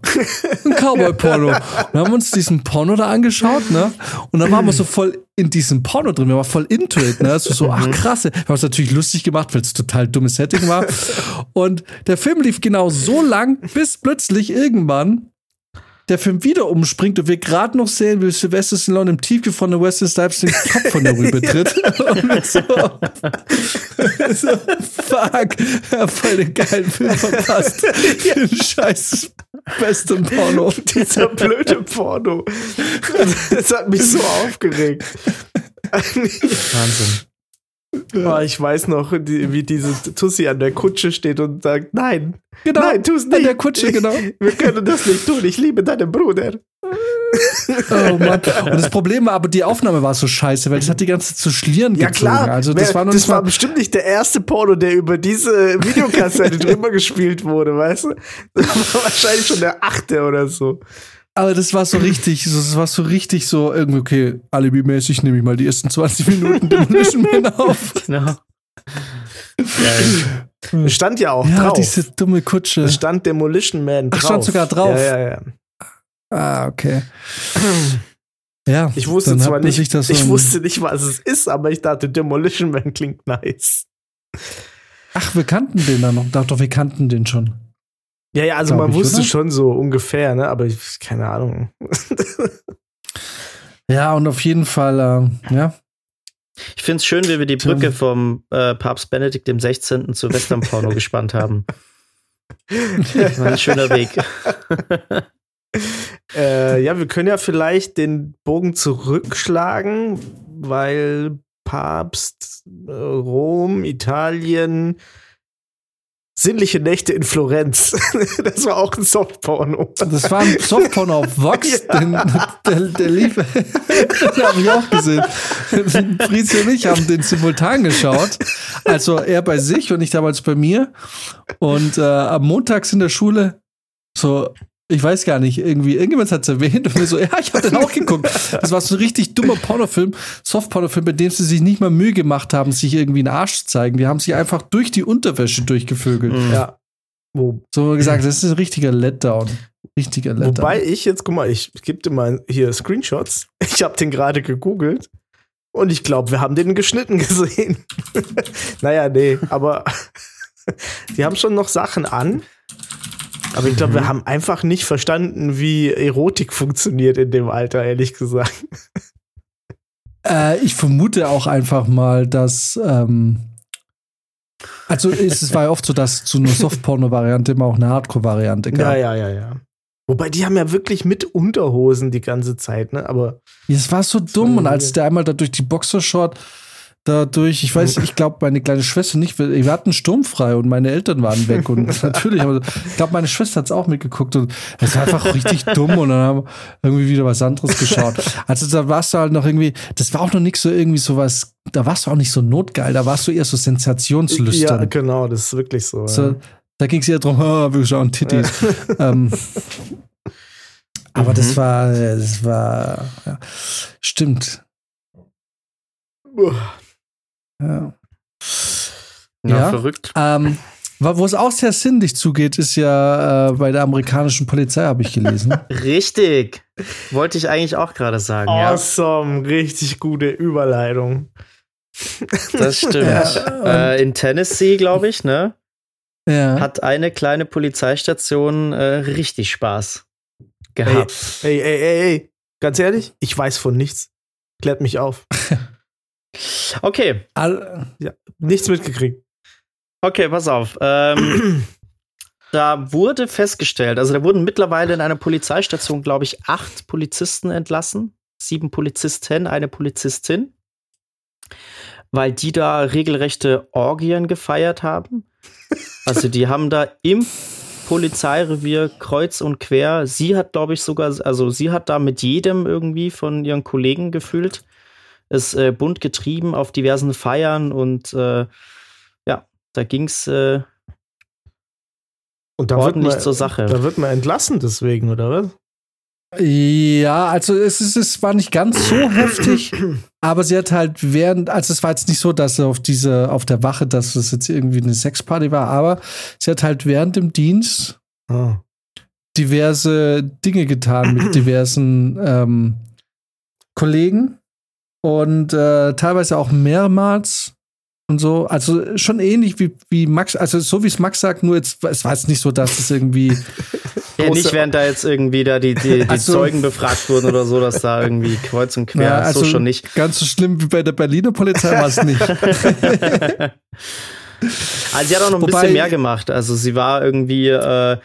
B: ein Cowboy-Porno. Und haben uns diesen Porno da angeschaut, ne? Und dann waren wir so voll in diesem Porno drin. Wir waren voll into it, ne? So, so [laughs] ach krass. Wir haben es natürlich lustig gemacht, weil es total dummes Setting war. Und der Film lief genau so lang, bis plötzlich irgendwann der Film wieder umspringt und wir gerade noch sehen, wie Sylvester Stallone im tiefgefrorenen Wesley Snipes den Kopf von der Rübe [laughs] tritt. [laughs] und so, so, fuck, hab voll den geilen Film verpasst. [laughs] Den scheiß besten Porno.
C: Dieser blöde Porno. Das hat mich so aufgeregt.
A: Wahnsinn.
C: Oh, ich weiß noch, die, wie diese Tussi an der Kutsche steht und sagt, nein,
B: Genau,
C: nein, tu's
B: an
C: nicht.
B: der Kutsche, genau. [laughs]
C: Wir können das nicht tun. Ich liebe deinen Bruder.
B: Oh Mann. Und das Problem war aber, die Aufnahme war so scheiße, weil das hat die ganze Zeit zu Schlieren
C: Ja
B: gezogen.
C: klar,
B: Also das
C: wer-
B: war
C: das war bestimmt nicht der erste Porno, der über diese Videokassette drüber [laughs] gespielt wurde, weißt du? Das war wahrscheinlich schon der achte oder so.
B: Aber das war so richtig, das war so richtig so irgendwie, okay, alibimäßig nehme ich mal die ersten 20 Minuten Demolition Man auf.
A: Genau.
C: Es stand ja auch
B: Ja,
C: drauf.
B: diese dumme Kutsche.
C: es stand Demolition Man
B: Ach,
C: drauf.
B: stand sogar drauf.
C: Ja, ja, ja.
B: Ah, okay. Ja,
C: Ich wusste zwar nicht,
B: das
C: ich wusste nicht, was es ist, aber ich dachte, Demolition Man klingt nice.
B: Ach, wir kannten den dann noch. Doch, doch, wir kannten den schon.
C: Ja, ja, also man
B: ich,
C: wusste
B: oder?
C: schon so ungefähr, ne? Aber ich, keine Ahnung. [laughs]
B: Ja, und auf jeden Fall, äh, ja.
A: Ich finde es schön, wie wir die. Brücke vom äh, Papst Benedikt dem 16. zu Western-Porno [laughs] gespannt haben. [laughs] War ein schöner Weg.
C: äh, ja, wir können ja vielleicht den Bogen zurückschlagen, weil Papst, äh, Rom, Italien, sinnliche Nächte in Florenz. [laughs] das war auch ein Softporno.
B: Das war ein Softporno auf Vox, [laughs]
C: Ja.
B: den, der, der lief. [laughs] den habe ich auch gesehen. Fritz und ich haben den simultan geschaut. Also er bei sich und ich damals bei mir. Und äh, am Montags in der Schule so. Ich weiß gar nicht, irgendwie, irgendjemand hat es erwähnt und wir so, [laughs] ja, ich habe den auch geguckt. Das war so ein richtig dummer Pornofilm, Softpornofilm, bei dem sie sich nicht mal Mühe gemacht haben, sich irgendwie einen Arsch zu zeigen. Die haben sich einfach durch die Unterwäsche durchgevögelt.
A: Mhm.
C: Ja. Wo,
B: So gesagt, das ist ein richtiger Letdown. Richtiger Letdown.
C: wobei ich jetzt, guck mal, ich gebe dir mal hier Screenshots. Ich habe den gerade gegoogelt und ich glaube, wir haben den geschnitten gesehen. [laughs] naja, nee, aber [laughs] die haben schon noch Sachen an. Aber ich glaube,
B: Mhm.
C: wir haben einfach nicht verstanden, wie Erotik funktioniert in dem Alter, ehrlich gesagt. [laughs]
B: Äh, ich vermute auch einfach mal, dass. Ähm, also es, es war ja oft so, dass zu einer Softporno-Variante immer auch eine Hardcore-Variante gab.
C: Ja, ja, ja, ja. Wobei die haben ja wirklich mit Unterhosen die ganze Zeit, ne? Aber
B: Es war so dumm und als der einmal da durch die Boxershort dadurch, ich weiß, ich glaube, meine kleine Schwester nicht, wir hatten sturmfrei und meine Eltern waren weg und [laughs] natürlich, aber ich glaube, meine Schwester hat es auch mitgeguckt und es war einfach richtig dumm und dann haben wir irgendwie wieder was anderes geschaut. Also da warst du halt noch irgendwie, das war auch noch nicht so irgendwie sowas, da warst du auch nicht so notgeil, da warst du eher so
C: ja,
B: sensationslüstern.
C: genau, das ist wirklich so.
B: so,
C: ja.
B: da ging es eher darum, oh, wir schauen Titties. ähm, aber
C: Mhm.
B: das war, das war, ja, stimmt. Ja.
A: Ja,
B: Ja.
A: verrückt.
B: Ähm, wo es auch sehr sinnlich zugeht, ist ja äh, bei der amerikanischen Polizei, habe ich gelesen. [laughs]
A: Richtig. Wollte ich eigentlich auch gerade sagen, ja.
C: Awesome, richtig gute Überleitung.
A: Das stimmt.
B: Ja,
A: äh, in Tennessee, glaube ich, ne?
B: ja.
A: Hat eine kleine Polizeistation äh, richtig Spaß gehabt.
C: Ey, ey, ey, ey, ganz ehrlich, ich weiß von nichts. Klärt mich auf. [laughs]
A: Okay,
B: All,
C: Nichts mitgekriegt.
A: okay, pass auf. Ähm, [clears throat] da wurde festgestellt, also da wurden mittlerweile in einer Polizeistation, glaube ich, acht Polizisten entlassen. Sieben Polizisten, eine Polizistin. Weil die da regelrechte Orgien gefeiert haben. [laughs] Also die haben da im Polizeirevier kreuz und quer. Sie hat, glaube ich, sogar, also sie hat da mit jedem irgendwie von ihren Kollegen gefühlt es äh, bunt getrieben auf diversen Feiern und äh, ja, da ging's äh,
C: Und da
A: ordentlich
C: man,
A: zur Sache.
C: Da wird man entlassen deswegen, oder was?
B: ja, also es, ist, es war nicht ganz so [coughs] heftig, aber sie hat halt während, also es war jetzt nicht so, dass sie auf diese, auf der Wache, dass das jetzt irgendwie eine Sexparty war, aber sie hat halt während dem Dienst
C: Ah.
B: diverse Dinge getan mit [coughs] diversen ähm, Kollegen und äh, teilweise auch mehrmals und so. Also schon ähnlich wie, wie Max, also so wie es Max sagt, nur jetzt, es war jetzt nicht so, dass es irgendwie. [laughs]
A: ja, nicht während da jetzt irgendwie da die, die, die
B: Also-
A: Zeugen befragt wurden oder so, dass da irgendwie kreuz und quer,
B: Ja, also
A: so schon nicht.
B: Ganz so schlimm wie bei der Berliner Polizei [laughs] war es nicht.
A: Also sie hat auch noch ein
B: Wobei-
A: bisschen mehr gemacht. Also sie war irgendwie, äh,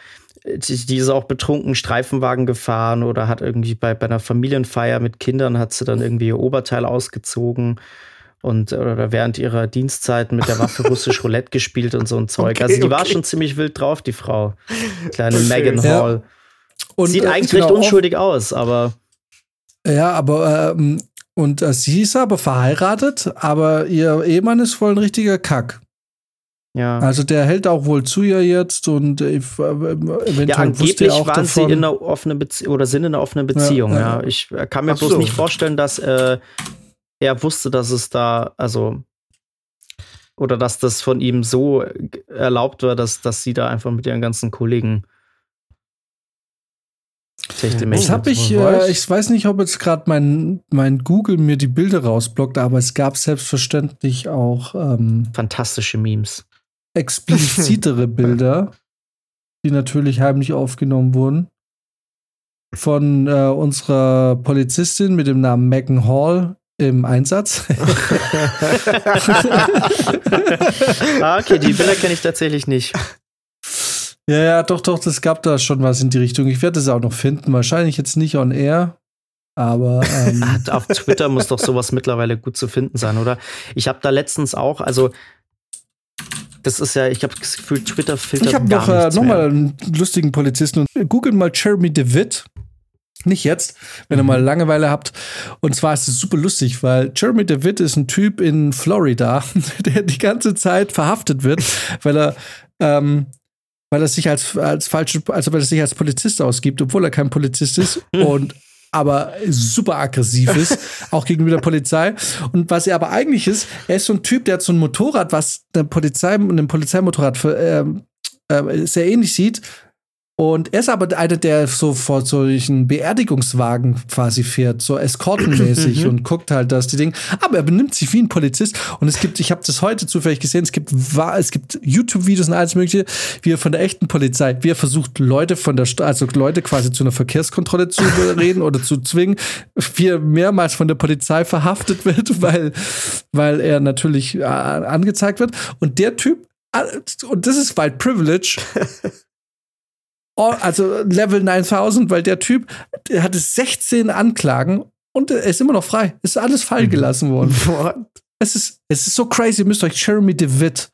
A: die, ist auch betrunken Streifenwagen gefahren oder hat irgendwie bei, bei einer Familienfeier mit Kindern hat sie dann irgendwie ihr Oberteil ausgezogen und oder während ihrer Dienstzeit mit der Waffe russisch [laughs] Roulette gespielt und so ein Zeug.
C: Okay,
A: also die war
C: okay.
A: schon ziemlich wild drauf, die Frau. Kleine. Megan
B: Ja.
A: Hall.
B: Und,
A: Sieht
B: äh,
A: eigentlich
B: genau,
A: recht unschuldig aus, aber
B: Ja, aber ähm, und äh, sie ist aber verheiratet, aber ihr Ehemann ist voll ein richtiger Kack.
A: Ja.
B: Also der hält auch wohl zu ihr jetzt und äh, eventuell
A: Ja,
B: wusste
A: angeblich
B: er auch
A: waren sie
B: davon.
A: in einer offenen Beziehung oder sind in einer offenen Beziehung, ja.
B: ja.
A: Ich äh, kann mir
C: Ach
A: bloß
C: so.
A: nicht vorstellen, dass äh, er wusste, dass es da, also oder dass das von ihm so äh, erlaubt war, dass, dass sie da einfach mit ihren ganzen Kollegen
B: Das habe ich, äh,
C: weiß.
B: ich weiß nicht, ob jetzt gerade mein, mein Google mir die Bilder rausblockt, aber es gab selbstverständlich auch ähm,
A: fantastische Memes.
B: Explizitere [laughs] Bilder, die natürlich heimlich aufgenommen wurden. Von äh, unserer Polizistin mit dem Namen Megan Hall im Einsatz. [laughs]
A: ah, okay, die Bilder kenne ich tatsächlich nicht.
B: ja, ja, doch, doch, das gab da schon was in die Richtung. Ich werde es auch noch finden. Wahrscheinlich jetzt nicht on air, aber ähm, [laughs]
A: Auf Twitter muss doch sowas mittlerweile gut zu finden sein, oder? Ich habe da letztens auch, also das ist ja, ich habe das Gefühl, Twitter filtert
B: Ich habe
A: gar
B: noch, äh, noch mal einen lustigen Polizisten. Und googelt mal Jeremy DeWitt. Nicht jetzt, wenn ihr mal Langeweile habt. Und zwar ist es super lustig, weil Jeremy DeWitt ist ein Typ in Florida, [laughs] der die ganze Zeit verhaftet wird, weil er, ähm, weil er sich als, als falsche, also weil er sich als Polizist ausgibt, obwohl er kein Polizist ist [laughs] und aber super aggressiv ist, [laughs] auch gegenüber der Polizei. Und was er aber eigentlich ist, er ist so ein Typ, der hat so ein Motorrad, was der Polizei, einem Polizeimotorrad für, ähm, äh, sehr ähnlich sieht. Und er ist aber einer, der so vor solchen Beerdigungswagen quasi fährt, so eskortenmäßig und guckt halt, dass die Dinge. Aber er benimmt sich wie ein Polizist. Und es gibt, ich habe das heute zufällig gesehen, es gibt, es gibt YouTube-Videos und alles Mögliche, wie er von der echten Polizei, wie er versucht, Leute von der, also Leute quasi zu einer Verkehrskontrolle zu überreden oder zu zwingen, wie er mehrmals von der Polizei verhaftet wird, [laughs] weil, weil er natürlich äh, angezeigt wird. Und der Typ, äh, und das ist White Privilege, also Level 9000, weil der Typ der hatte 16 Anklagen und er ist immer noch frei. Ist alles fallen gelassen worden.
C: What?
B: Es ist, es ist so crazy. Ihr müsst euch Jeremy DeWitt,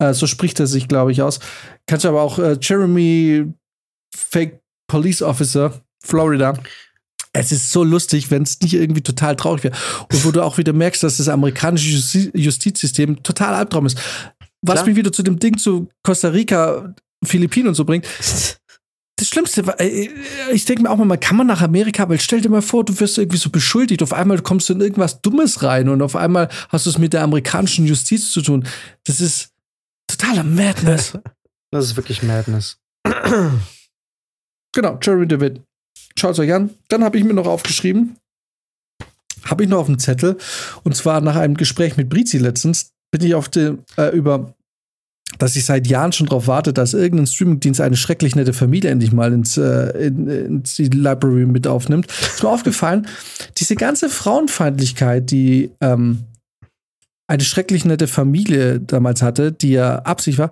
B: äh, so spricht er sich, glaube ich, aus. Kannst du aber auch äh, Jeremy Fake Police Officer, Florida. Es ist so lustig, wenn es nicht irgendwie total traurig wäre. Und wo du auch wieder merkst, dass das amerikanische Justi Justizsystem total Albtraum ist. Was
A: Klar.
B: mich wieder zu dem Ding zu Costa Rica, Philippinen und so bringt. [laughs] Das Schlimmste war, äh, ich denke mir auch mal, kann man nach Amerika, weil stell dir mal vor, du wirst irgendwie so beschuldigt, auf einmal kommst du in irgendwas Dummes rein und auf einmal hast du es mit der amerikanischen Justiz zu tun. Das ist totaler Madness. [laughs]
A: Das ist wirklich Madness. [clears throat]
B: genau, Jeremy David. Schaut euch an. Dann habe ich mir noch aufgeschrieben, habe ich noch auf dem Zettel, und zwar nach einem Gespräch mit Brizi letztens, bin ich auf den, äh, über dass ich seit Jahren schon darauf warte, dass irgendein Streamingdienst eine schrecklich nette Familie endlich mal ins, äh, in, ins die Library mit aufnimmt. Ist mir aufgefallen, diese ganze Frauenfeindlichkeit, die ähm, eine schrecklich nette Familie damals hatte, die ja Absicht war,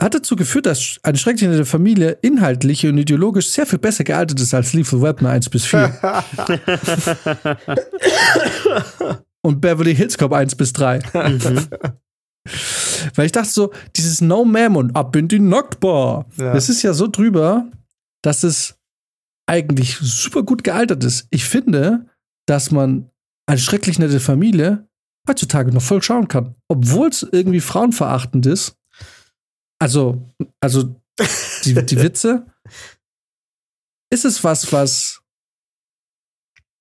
B: hat dazu geführt, dass eine schrecklich nette Familie inhaltlich und ideologisch sehr viel besser gealtert ist als Lethal Weapon 1 bis 4 [laughs] und Beverly Hills Cop 1 bis 3.
A: Mhm.
B: Weil ich dachte so, dieses No Ma'am und ab in die Nacktbar.
C: Ja.
B: Das ist ja so drüber, dass es eigentlich super gut gealtert ist. Ich finde, dass man eine schrecklich nette Familie heutzutage noch voll schauen kann. Obwohl es irgendwie frauenverachtend ist. Also, also die, die [laughs] Witze. Ist es was, was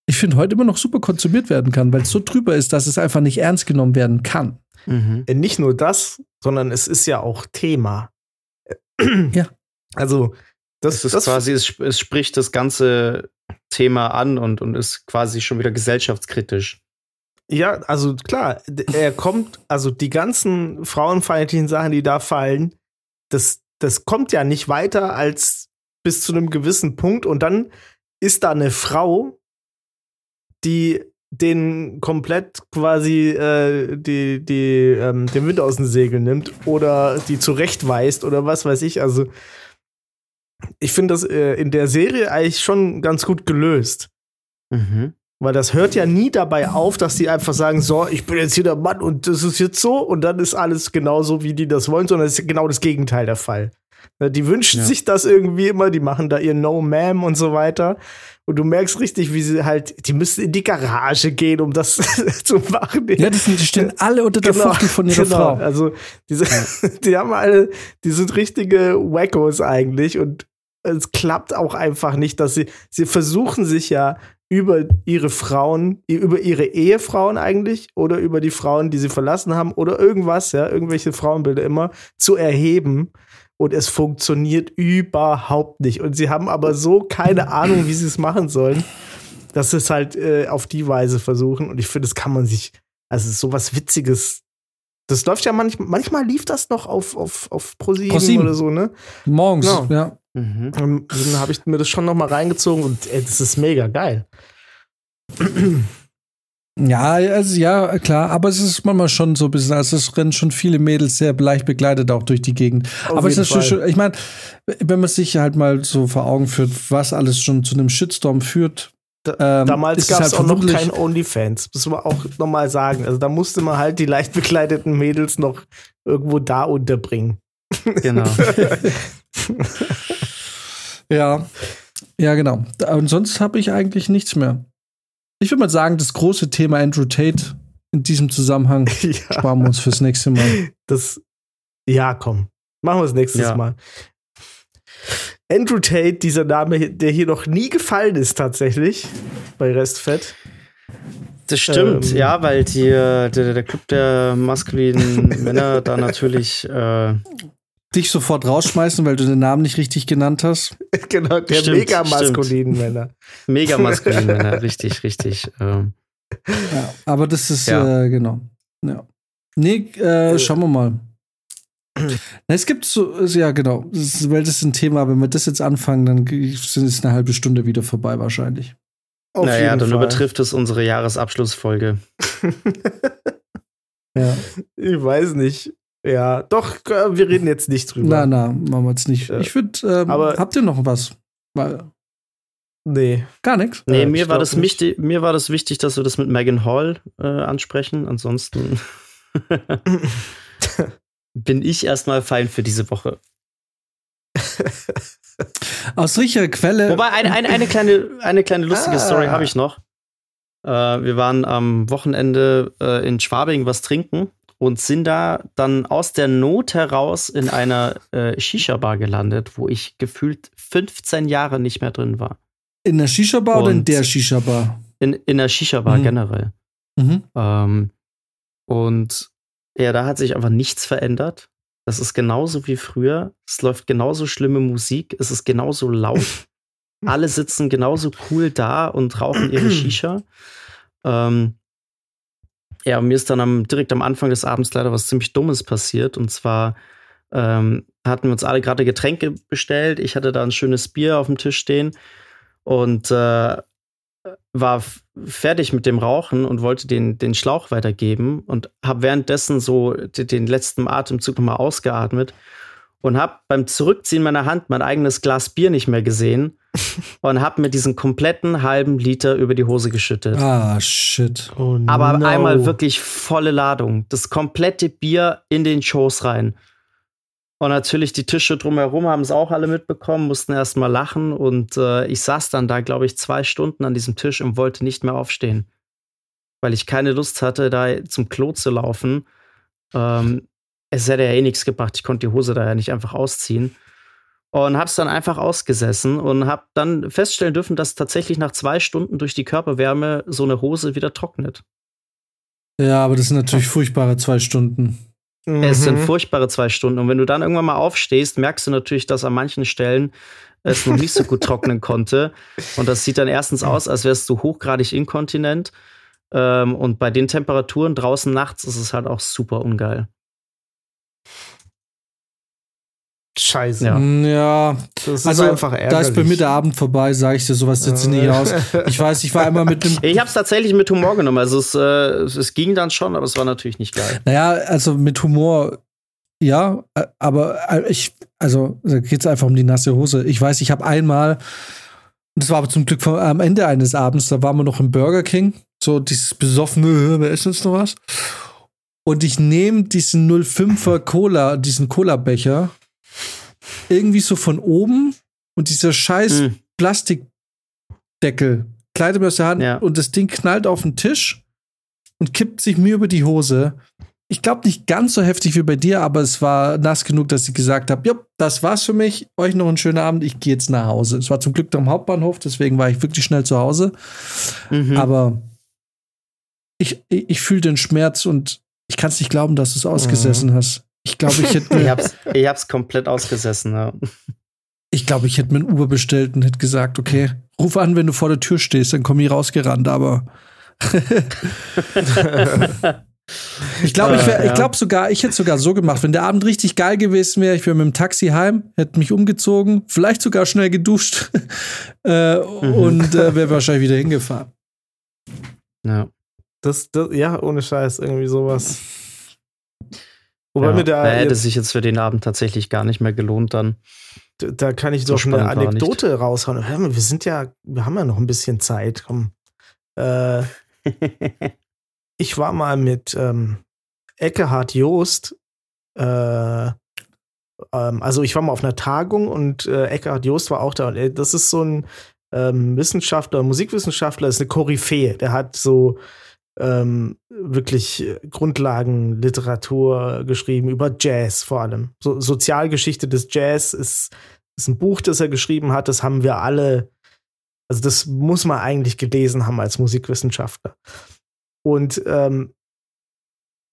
B: ich finde heute immer noch super konsumiert werden kann, weil es so drüber ist, dass es einfach nicht ernst genommen werden kann.
A: Mhm.
C: Äh, Nicht nur das, sondern es ist ja auch Thema. [clears throat]
B: Ja.
C: Also, das,
A: Es ist
C: das
A: quasi, es, es spricht das ganze Thema an und, und ist quasi schon wieder gesellschaftskritisch.
C: Ja, also klar, er kommt, also die ganzen frauenfeindlichen Sachen, die da fallen, das, das kommt ja nicht weiter als bis zu einem gewissen Punkt und dann ist da eine Frau, die den komplett quasi äh, die, die, ähm, den Wind aus den Segeln nimmt oder die zurechtweist oder was weiß ich. Also ich finde das äh, in der Serie eigentlich schon ganz gut gelöst.
A: Mhm.
C: Weil das hört ja nie dabei auf, dass die einfach sagen, so, ich bin jetzt hier der Mann und das ist jetzt so und dann ist alles genauso, wie die das wollen, sondern es ist genau das Gegenteil der Fall. Ne, Die wünschen
A: Ja.
C: sich das irgendwie immer, die machen da ihr No Ma'am und so weiter. Und du merkst richtig, wie sie halt, die müssen in die Garage gehen, um das [laughs] zu machen.
B: Ja, das sind, die stehen [laughs] alle unter der Fuchtel von ihrer
C: genau.
B: Frau.
C: Also, diese, [laughs] die haben alle, die sind richtige Wackos eigentlich und es klappt auch einfach nicht, dass sie, sie versuchen sich ja über ihre Frauen, über ihre Ehefrauen eigentlich oder über die Frauen, die sie verlassen haben oder irgendwas, ja, irgendwelche Frauenbilder immer zu erheben. Und es funktioniert überhaupt nicht. Und sie haben aber so keine Ahnung, wie sie es machen sollen, dass sie es halt äh, auf die Weise versuchen. Und ich finde, das kann man sich, also es ist sowas Witziges. Das läuft ja manchmal, manchmal lief das noch auf, auf, auf ProSieben
B: ProSieben.
C: oder so, ne?
B: Morgens,
C: Genau.
B: ja.
A: Mhm.
C: Ähm, Dann habe ich mir das schon noch mal reingezogen und ey, das ist mega geil.
B: Ja, also ja, klar, aber es ist manchmal schon so ein bisschen, also es rennen schon viele Mädels sehr leicht begleitet auch durch die Gegend.
C: Auf
B: aber es ist schon,
C: Fall.
B: schon- ich meine, wenn man sich halt mal so vor Augen führt, was alles schon zu einem Shitstorm führt. ähm,
C: Damals gab es
B: halt
C: auch noch kein OnlyFans. Das muss man auch noch mal sagen. Also da musste man halt die leicht bekleideten Mädels noch irgendwo da unterbringen.
A: Genau. [laughs]
B: Ja, ja, genau. Und sonst habe ich eigentlich nichts mehr. Ich würde mal sagen, das große Thema Andrew Tate in diesem Zusammenhang [laughs]
C: ja,
B: sparen wir uns fürs nächste Mal.
C: das, ja, komm. Machen wir es nächstes
A: Ja.
C: Mal. Andrew Tate, dieser Name, der hier noch nie gefallen ist tatsächlich bei Restfett.
A: Das stimmt,
C: Ähm.
A: ja, weil die, äh, der, der Club der maskulinen Männer da natürlich äh,
B: Dich sofort rausschmeißen, weil du den Namen nicht richtig genannt hast. [laughs]
C: genau, der
A: Stimmt,
C: mega maskulinen Männer.
A: mega [laughs] maskulin Männer, richtig, richtig. Ähm,
B: Ja, aber das ist,
A: Ja.
B: äh, genau. Ja. Nee, äh, schauen wir mal. Na, es gibt so, ja, genau. Das ist, weil das ist ein Thema, wenn wir das jetzt anfangen, dann sind es eine halbe Stunde wieder vorbei, wahrscheinlich.
C: Auf
A: naja,
C: jeden
A: dann
C: Fall.
A: übertrifft es unsere Jahresabschlussfolge. [laughs]
B: Ja.
C: Ich weiß nicht. Ja, doch, äh, wir reden jetzt nicht drüber.
B: Na, na, machen wir jetzt nicht. Ich würde, ähm,
C: Aber-
B: habt ihr noch was? Weil,
C: Nee.
B: gar nichts.
A: Nee, mir, war das
C: nicht.
A: wichtig, mir war das wichtig, dass wir das mit Megan Hall äh, ansprechen. Ansonsten [laughs] bin ich erstmal fein für diese Woche.
B: Aus sicherer Quelle.
A: Wobei, eine, eine, eine, kleine, eine kleine lustige
C: Ah.
A: Story habe ich noch. Äh, wir waren am Wochenende äh, in Schwabing was trinken und sind da dann aus der Not heraus in einer äh, Shisha-Bar gelandet, wo ich gefühlt 15 Jahre nicht mehr drin war.
B: in der Shisha-Bar oder in der Shisha-Bar?
A: In, in der Shisha-Bar
B: Mhm.
A: generell.
B: Mhm.
A: Ähm, und ja, da hat sich einfach nichts verändert. Das ist genauso wie früher. Es läuft genauso schlimme Musik. Es ist genauso laut. [laughs] Alle sitzen genauso cool da und rauchen ihre [clears throat] Shisha. Ähm, ja, mir ist dann am, direkt am Anfang des Abends leider was ziemlich Dummes passiert. Und zwar ähm, hatten wir uns alle gerade Getränke bestellt. Ich hatte da ein schönes Bier auf dem Tisch stehen und äh, war fertig mit dem Rauchen und wollte den, den Schlauch weitergeben und habe währenddessen so den letzten Atemzug nochmal ausgeatmet und habe beim Zurückziehen meiner Hand mein eigenes Glas Bier nicht mehr gesehen und habe mir diesen kompletten halben Liter über die Hose geschüttet.
B: Ah, shit.
C: Oh,
A: Aber
C: no.
A: einmal wirklich volle Ladung. Das komplette Bier in den Schoß rein. Und natürlich die Tische drumherum haben es auch alle mitbekommen, mussten erstmal lachen. Und äh, ich saß dann da, glaube ich, zwei Stunden an diesem Tisch und wollte nicht mehr aufstehen. Weil ich keine Lust hatte, da zum Klo zu laufen. Ähm, es hätte ja eh nichts gebracht. Ich konnte die Hose da ja nicht einfach ausziehen. Und hab's dann einfach ausgesessen und hab dann feststellen dürfen, dass tatsächlich nach zwei Stunden durch die Körperwärme so eine Hose wieder trocknet.
B: Ja, aber das sind natürlich furchtbare zwei Stunden.
A: Es sind
C: Mhm.
A: furchtbare zwei Stunden. Und wenn du dann irgendwann mal aufstehst, merkst du natürlich, dass an manchen Stellen es noch nicht so gut trocknen konnte. Und das sieht dann erstens aus, als wärst du hochgradig inkontinent. Ähm, und bei den Temperaturen draußen nachts ist es halt auch super ungeil.
C: Scheiße.
A: Ja.
B: Mm, Ja,
C: Das ist
B: also
C: einfach ärgerlich.
B: da ist bei mir der Abend vorbei, sage ich dir, sowas sitze nicht aus. Ich weiß, ich war einmal mit dem [laughs]
A: Ich habe es tatsächlich mit Humor genommen. Also es, äh, es, ging dann schon, aber es war natürlich nicht geil.
B: Naja, also mit Humor, ja, äh, aber äh, ich, also da geht es einfach um die nasse Hose. Ich weiß, ich habe einmal, und das war aber zum Glück vom, am Ende eines Abends, da waren wir noch im Burger King, so dieses besoffene, "Äh, wir essen jetzt noch was. Und ich nehme diesen 05er Cola, diesen Cola-Becher irgendwie so von oben und dieser scheiß
A: Hm.
B: Plastikdeckel gleitet mir aus der Hand
A: Ja.
B: und das Ding knallt auf den Tisch und kippt sich mir über die Hose. Ich glaube nicht ganz so heftig wie bei dir, aber es war nass genug, dass ich gesagt habe, ja, das war's für mich. Euch noch einen schönen Abend. Ich gehe jetzt nach Hause. Es war zum Glück am Hauptbahnhof, deswegen war ich wirklich schnell zu Hause.
A: Mhm.
B: Aber ich, ich, ich fühle den Schmerz und ich kann es nicht glauben, dass du es ausgesessen hast. Ich glaube, ich hätte [laughs]
A: ich
B: mir,
A: hab's, ich hab's komplett ausgesessen. Ja.
B: ich glaube, ich hätte mir ein Uber bestellt und hätte gesagt, okay, ruf an, wenn du vor der Tür stehst, dann komm ich rausgerannt, aber [laughs] ich glaube, ich, wär- ich glaube sogar, ich hätte sogar so gemacht, wenn der Abend richtig geil gewesen wäre, ich wäre mit dem Taxi heim, hätte mich umgezogen, vielleicht sogar schnell geduscht [laughs] äh,
A: Mhm.
B: und äh, wäre wahrscheinlich wieder hingefahren.
A: Ja.
C: Das, das, ja, ohne Scheiß, irgendwie sowas. Wobei
A: ja.
C: mir da,
A: hätte
C: jetzt,
A: sich jetzt für den Abend tatsächlich gar nicht mehr gelohnt dann.
C: da kann ich
A: so
C: doch eine. Anekdote raushauen. Wir sind ja, wir haben ja noch ein bisschen Zeit. Komm. Äh, [laughs] ich war mal mit ähm, Eckehard Joost, äh, ähm, also ich war mal auf einer Tagung und äh, Eckehard Joost war auch da. Und äh, das ist so ein ähm, Wissenschaftler, Musikwissenschaftler, ist eine Koryphäe. Der hat so ähm, wirklich Grundlagenliteratur geschrieben über Jazz vor allem. So, Sozialgeschichte des Jazz ist, ist ein Buch, das er geschrieben hat. Das haben wir alle, also das muss man eigentlich gelesen haben als Musikwissenschaftler. Und ähm,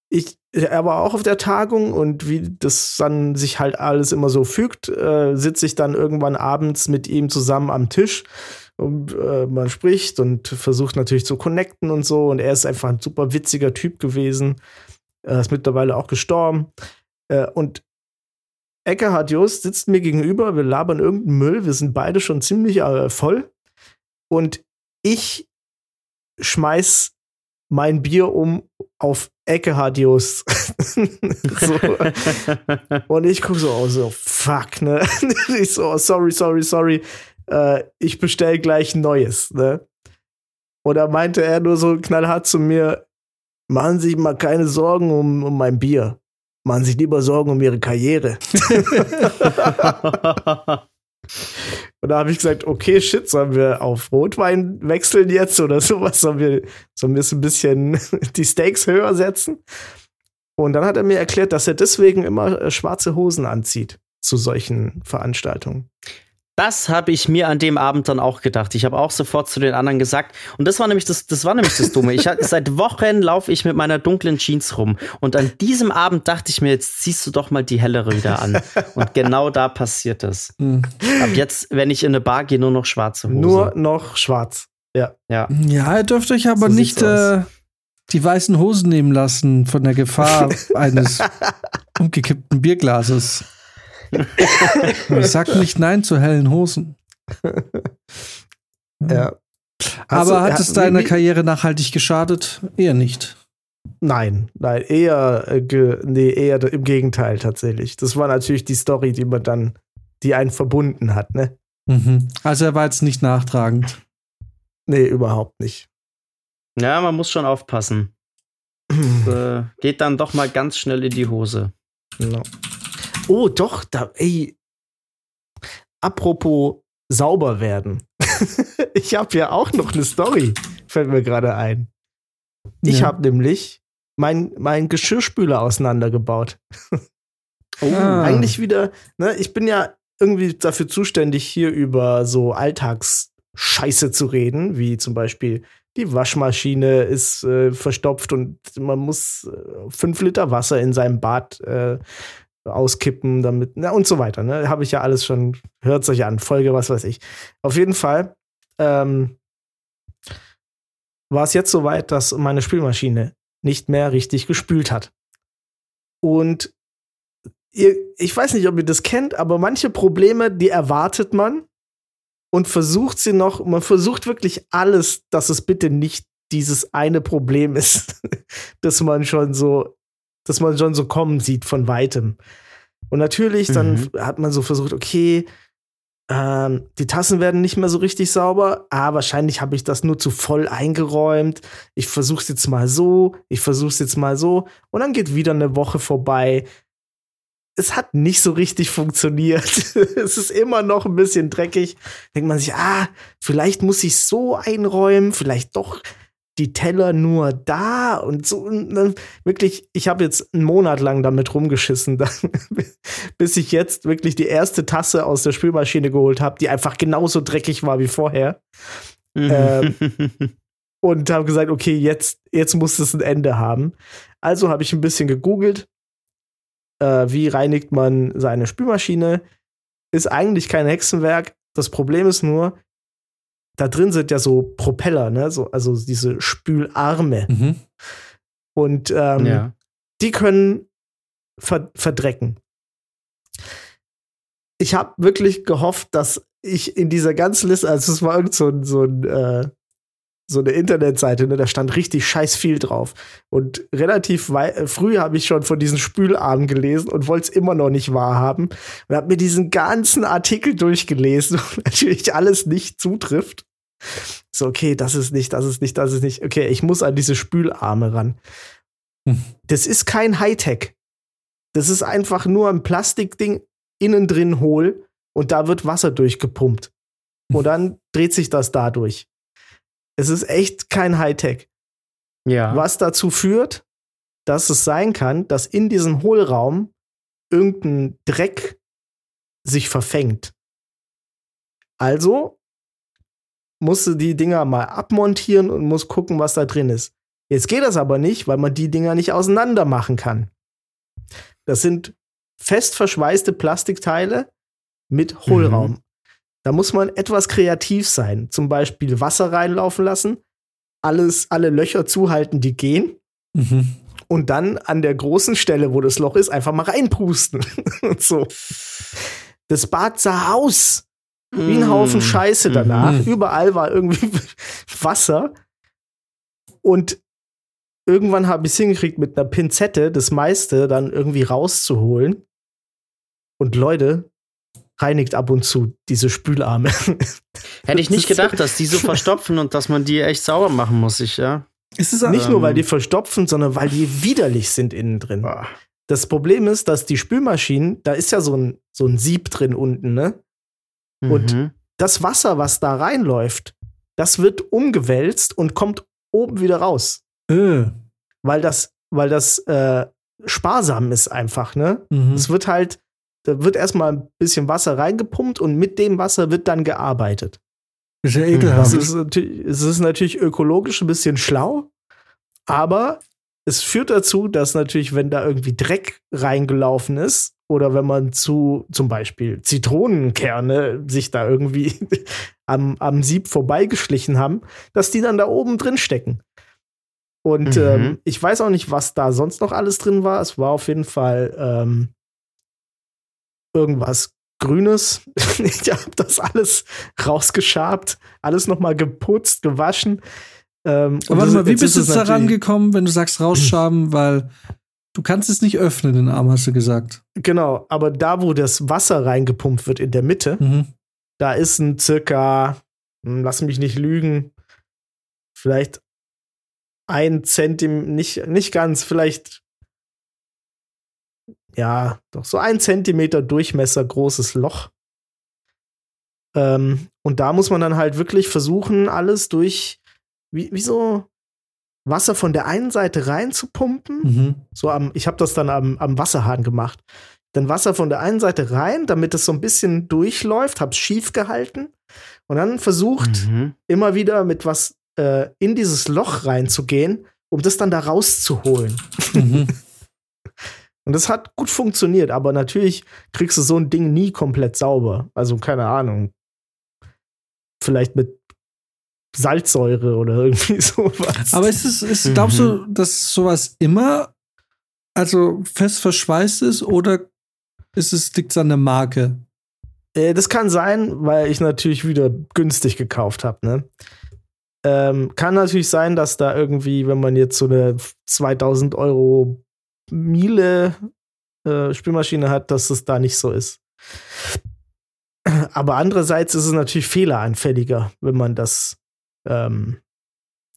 C: ich, er war auch auf der Tagung und wie das dann sich halt alles immer so fügt, äh, sitze ich dann irgendwann abends mit ihm zusammen am Tisch und äh, man spricht und versucht natürlich zu connecten und so. Und er ist einfach ein super witziger Typ gewesen. Er ist mittlerweile auch gestorben. Äh, und Eckhard Jost sitzt mir gegenüber, wir labern irgendeinen Müll, wir sind beide schon ziemlich äh, voll. Und ich schmeiß mein Bier um auf Eckehard Jost. [laughs] so. [laughs] Und ich gucke so, oh, so, fuck, ne? [laughs] ich so, oh, sorry, sorry, sorry. Äh, ich bestell gleich ein neues, ne? Und da meinte er nur so knallhart zu mir, machen Sie sich mal keine Sorgen um, um mein Bier. Machen Sie sich lieber Sorgen um Ihre Karriere. [laughs] [laughs] Und da habe ich gesagt, okay, shit, sollen wir auf Rotwein wechseln jetzt oder sowas? Sollen wir, sollen wir so ein bisschen [laughs] die Stakes höher setzen? Und dann hat er mir erklärt, dass er deswegen immer äh, schwarze Hosen anzieht zu solchen Veranstaltungen.
A: Das habe ich mir an dem Abend dann auch gedacht. Ich habe auch sofort zu den anderen gesagt. Und das war nämlich das, das war nämlich das Dumme. Ich, hab- [laughs] seit Wochen laufe ich mit meiner dunklen Jeans rum. Und an diesem Abend dachte ich mir, jetzt ziehst du doch mal die hellere wieder an. Und genau da passiert es.
B: Hm.
A: Ab jetzt, wenn ich in eine Bar gehe, nur noch schwarze Hose.
C: Nur noch schwarz. Ja.
A: ja.
B: Ja, ihr dürft euch aber
A: So
B: nicht äh, die weißen Hosen nehmen lassen von der Gefahr [laughs] eines umgekippten Bierglases. [laughs] Ich sag nicht nein zu hellen Hosen.
C: ja.
B: Aber
C: Also,
B: hat
C: ja,
B: es deiner Karriere nachhaltig geschadet? Eher nicht.
C: Nein, nein, eher, äh, ge, nee, eher im Gegenteil tatsächlich. Das war natürlich die Story, die man dann, die einen verbunden hat, ne?
B: Mhm. Also er war jetzt nicht nachtragend.
C: Nee, überhaupt nicht.
A: Ja, man muss schon aufpassen. [clears throat] Äh, geht dann doch mal ganz schnell in die Hose.
C: Genau. Oh, doch, da, ey. Apropos sauber werden. [laughs] ich habe ja auch noch eine Story, fällt mir gerade ein. Ich
B: Ja.
C: habe nämlich mein, mein Geschirrspüler auseinandergebaut. [laughs]
A: Oh,
B: Ah.
C: Eigentlich wieder, ne, ich bin ja irgendwie dafür zuständig, hier über so Alltagsscheiße zu reden, wie zum Beispiel die Waschmaschine ist äh, verstopft und man muss äh, fünf Liter Wasser in seinem Bad äh, auskippen, damit, na, und so weiter. Ne? Habe ich ja alles schon, hört euch an, Folge, was weiß ich. Auf jeden Fall ähm, war es jetzt soweit, dass meine Spülmaschine nicht mehr richtig gespült hat. Und ihr, ich weiß nicht, ob ihr das kennt, aber manche Probleme, die erwartet man und versucht sie noch, man versucht wirklich alles, dass es bitte nicht dieses eine Problem ist, [laughs] dass man schon so, dass man schon so kommen sieht von weitem. Und natürlich, dann
A: Mhm.
C: hat man so versucht, okay, ähm, die Tassen werden nicht mehr so richtig sauber. Ah, wahrscheinlich habe ich das nur zu voll eingeräumt. Ich versuche es jetzt mal so, ich versuche es jetzt mal so. Und dann geht wieder eine Woche vorbei. es hat nicht so richtig funktioniert. [laughs] es ist immer noch ein bisschen dreckig. Denkt man sich, ah, vielleicht muss ich so einräumen, vielleicht doch die Teller nur da und so. Und wirklich, ich habe jetzt einen Monat lang damit rumgeschissen, dann, [laughs] bis ich jetzt wirklich die erste Tasse aus der Spülmaschine geholt habe, die einfach genauso dreckig war wie vorher. [laughs] ähm, und habe gesagt, okay, jetzt, jetzt muss es ein Ende haben. Also habe ich ein bisschen gegoogelt, äh, wie reinigt man seine Spülmaschine. Ist eigentlich kein Hexenwerk. Das Problem ist nur, da drin sind ja so Propeller, ne? So, also diese Spülarme.
B: Mhm.
C: Und ähm,
A: ja.
C: die können ver verdrecken. Ich habe wirklich gehofft, dass ich in dieser ganzen Liste, also es war irgend so ein, so ein äh, so eine Internetseite, ne, da stand richtig scheiß viel drauf. Und relativ früh habe ich schon von diesen Spülarmen gelesen und wollte es immer noch nicht wahrhaben. Und habe mir diesen ganzen Artikel durchgelesen und [laughs] natürlich alles nicht zutrifft. So, okay, das ist nicht, das ist nicht, das ist nicht. Okay, ich muss an diese Spülarme ran.
B: Hm.
C: Das ist kein Hightech. Das ist einfach nur ein Plastikding innen drin hohl und da wird Wasser durchgepumpt. Und dann dreht sich das dadurch. Es ist echt kein Hightech.
A: Ja.
C: Was dazu führt, dass es sein kann, dass in diesem Hohlraum irgendein Dreck sich verfängt. Also musst du die Dinger mal abmontieren und muss gucken, was da drin ist. Jetzt geht das aber nicht, weil man die Dinger nicht auseinander machen kann. Das sind fest verschweißte Plastikteile mit Hohlraum. Da muss man etwas kreativ sein. Zum Beispiel Wasser reinlaufen lassen, alles, alle Löcher zuhalten, die gehen.
B: Mhm.
C: Und dann an der großen Stelle, wo das Loch ist, einfach mal reinpusten. und [laughs] so. Das Bad sah aus wie ein Haufen Scheiße danach.
B: Mhm.
C: Überall war irgendwie [laughs] Wasser. Und irgendwann habe ich es hingekriegt, mit einer Pinzette das meiste dann irgendwie rauszuholen. Und Leute, reinigt ab und zu diese Spülarme. [laughs]
A: Hätte ich nicht gedacht, dass die so [laughs] verstopfen und dass man die echt sauber machen muss, ich, ja.
B: Es ist
C: Nicht nur, weil
A: Ähm.
C: die verstopfen, sondern weil die widerlich sind innen drin.
A: Boah.
C: Das Problem ist, dass die Spülmaschinen, da ist ja so ein, so ein Sieb drin unten, ne? Und-
A: Mhm.
C: Das Wasser, was da reinläuft, das wird umgewälzt und kommt oben wieder raus.
B: äh.
C: Weil das, weil das äh, sparsam ist einfach, ne?
B: Mhm.
C: Es wird halt, da wird erstmal ein bisschen Wasser reingepumpt und mit dem Wasser wird dann gearbeitet.
B: Ist ja
C: Das
B: ekelhaft.
C: ist, es ist natürlich ökologisch ein bisschen schlau, aber es führt dazu, dass natürlich, wenn da irgendwie Dreck reingelaufen ist oder wenn man zu zum Beispiel Zitronenkerne sich da irgendwie [laughs] am, am Sieb vorbeigeschlichen haben, dass die dann da oben drin stecken. Und
A: Mhm.
C: ähm, ich weiß auch nicht, was da sonst noch alles drin war. Es war auf jeden Fall ähm, irgendwas Grünes. [laughs] ich habe das alles rausgeschabt, alles noch mal geputzt, gewaschen. Ähm,
B: Aber warte mal, wie bist du
C: ist
B: jetzt
C: es
B: daran
C: natürlich-
B: gekommen, wenn du sagst rausschaben, [clears throat] weil du kannst es nicht öffnen, den Arm, hast du gesagt.
C: Genau, aber da, wo das Wasser reingepumpt wird in der Mitte,
B: Mhm.
C: da ist ein circa, hm, lass mich nicht lügen, vielleicht ein Zentimeter, nicht, nicht ganz, vielleicht, ja, doch so ein Zentimeter Durchmesser großes Loch. Ähm, und da muss man dann halt wirklich versuchen, alles durch, wie, wie so Wasser von der einen Seite reinzupumpen
B: Mhm.
C: so am, ich habe das dann am, am Wasserhahn gemacht. Dann Wasser von der einen Seite rein, damit es so ein bisschen durchläuft, hab's schief gehalten und dann versucht,
A: Mhm.
C: immer wieder mit was äh, in dieses Loch reinzugehen, um das dann da rauszuholen.
B: Mhm. [laughs]
C: Und das hat gut funktioniert, aber natürlich kriegst du so ein Ding nie komplett sauber. Also keine Ahnung. Vielleicht mit Salzsäure oder [laughs] irgendwie sowas.
B: Aber ist es, ist, glaubst du, dass sowas immer also fest verschweißt ist oder ist es liegt an der Marke?
C: Äh, das kann sein, weil ich natürlich wieder günstig gekauft habe. Ne? Ähm, kann natürlich sein, dass da irgendwie, wenn man jetzt so eine 2000 Euro Miele äh, Spülmaschine hat, dass es da nicht so ist. Aber andererseits ist es natürlich fehleranfälliger, wenn man das ähm,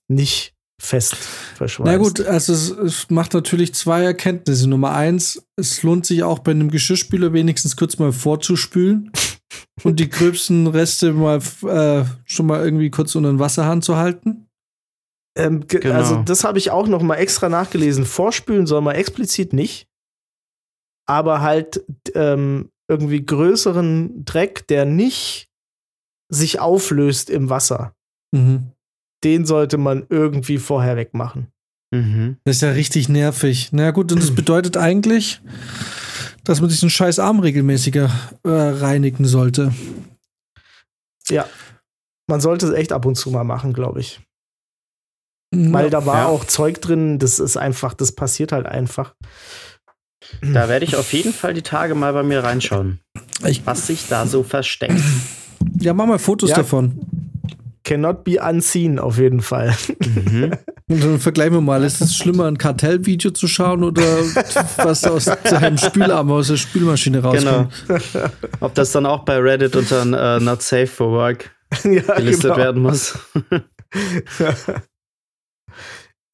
C: nicht fest verschweißt.
B: Na gut, also es, es macht natürlich zwei Erkenntnisse. Nummer eins, es lohnt sich auch bei einem Geschirrspüler wenigstens kurz mal vorzuspülen [laughs] und die gröbsten Reste mal äh, schon mal irgendwie kurz unter den Wasserhahn zu halten.
C: Ähm, ge-
A: Genau.
C: Also das habe ich auch noch mal extra nachgelesen. Vorspülen soll man explizit nicht, aber halt ähm, irgendwie größeren Dreck, der nicht sich auflöst im Wasser,
B: Mhm.
C: den sollte man irgendwie vorher wegmachen.
A: Mhm.
B: Das ist ja richtig nervig. Na gut, und das [clears throat] bedeutet eigentlich, dass man sich den scheiß Arm regelmäßiger äh, reinigen sollte.
C: Ja, man sollte es echt ab und zu mal machen, glaube ich. Weil da war
A: Ja.
C: auch Zeug drin, das ist einfach, das passiert halt einfach.
A: Da werde ich auf jeden Fall die Tage mal bei mir reinschauen,
B: Ich,
A: was sich da so versteckt.
B: ja, mach mal Fotos
C: Ja.
B: davon.
C: Cannot be unseen, auf jeden Fall.
A: Mhm. [laughs]
B: Und dann vergleichen wir mal, ist es schlimmer, ein Kartellvideo zu schauen oder was aus deinem Spülarm aus der Spülmaschine rauskommt?
A: Genau. Ob das dann auch bei Reddit unter äh, Not Safe for Work [laughs]
C: ja,
A: gelistet
C: genau.
A: werden muss. [laughs]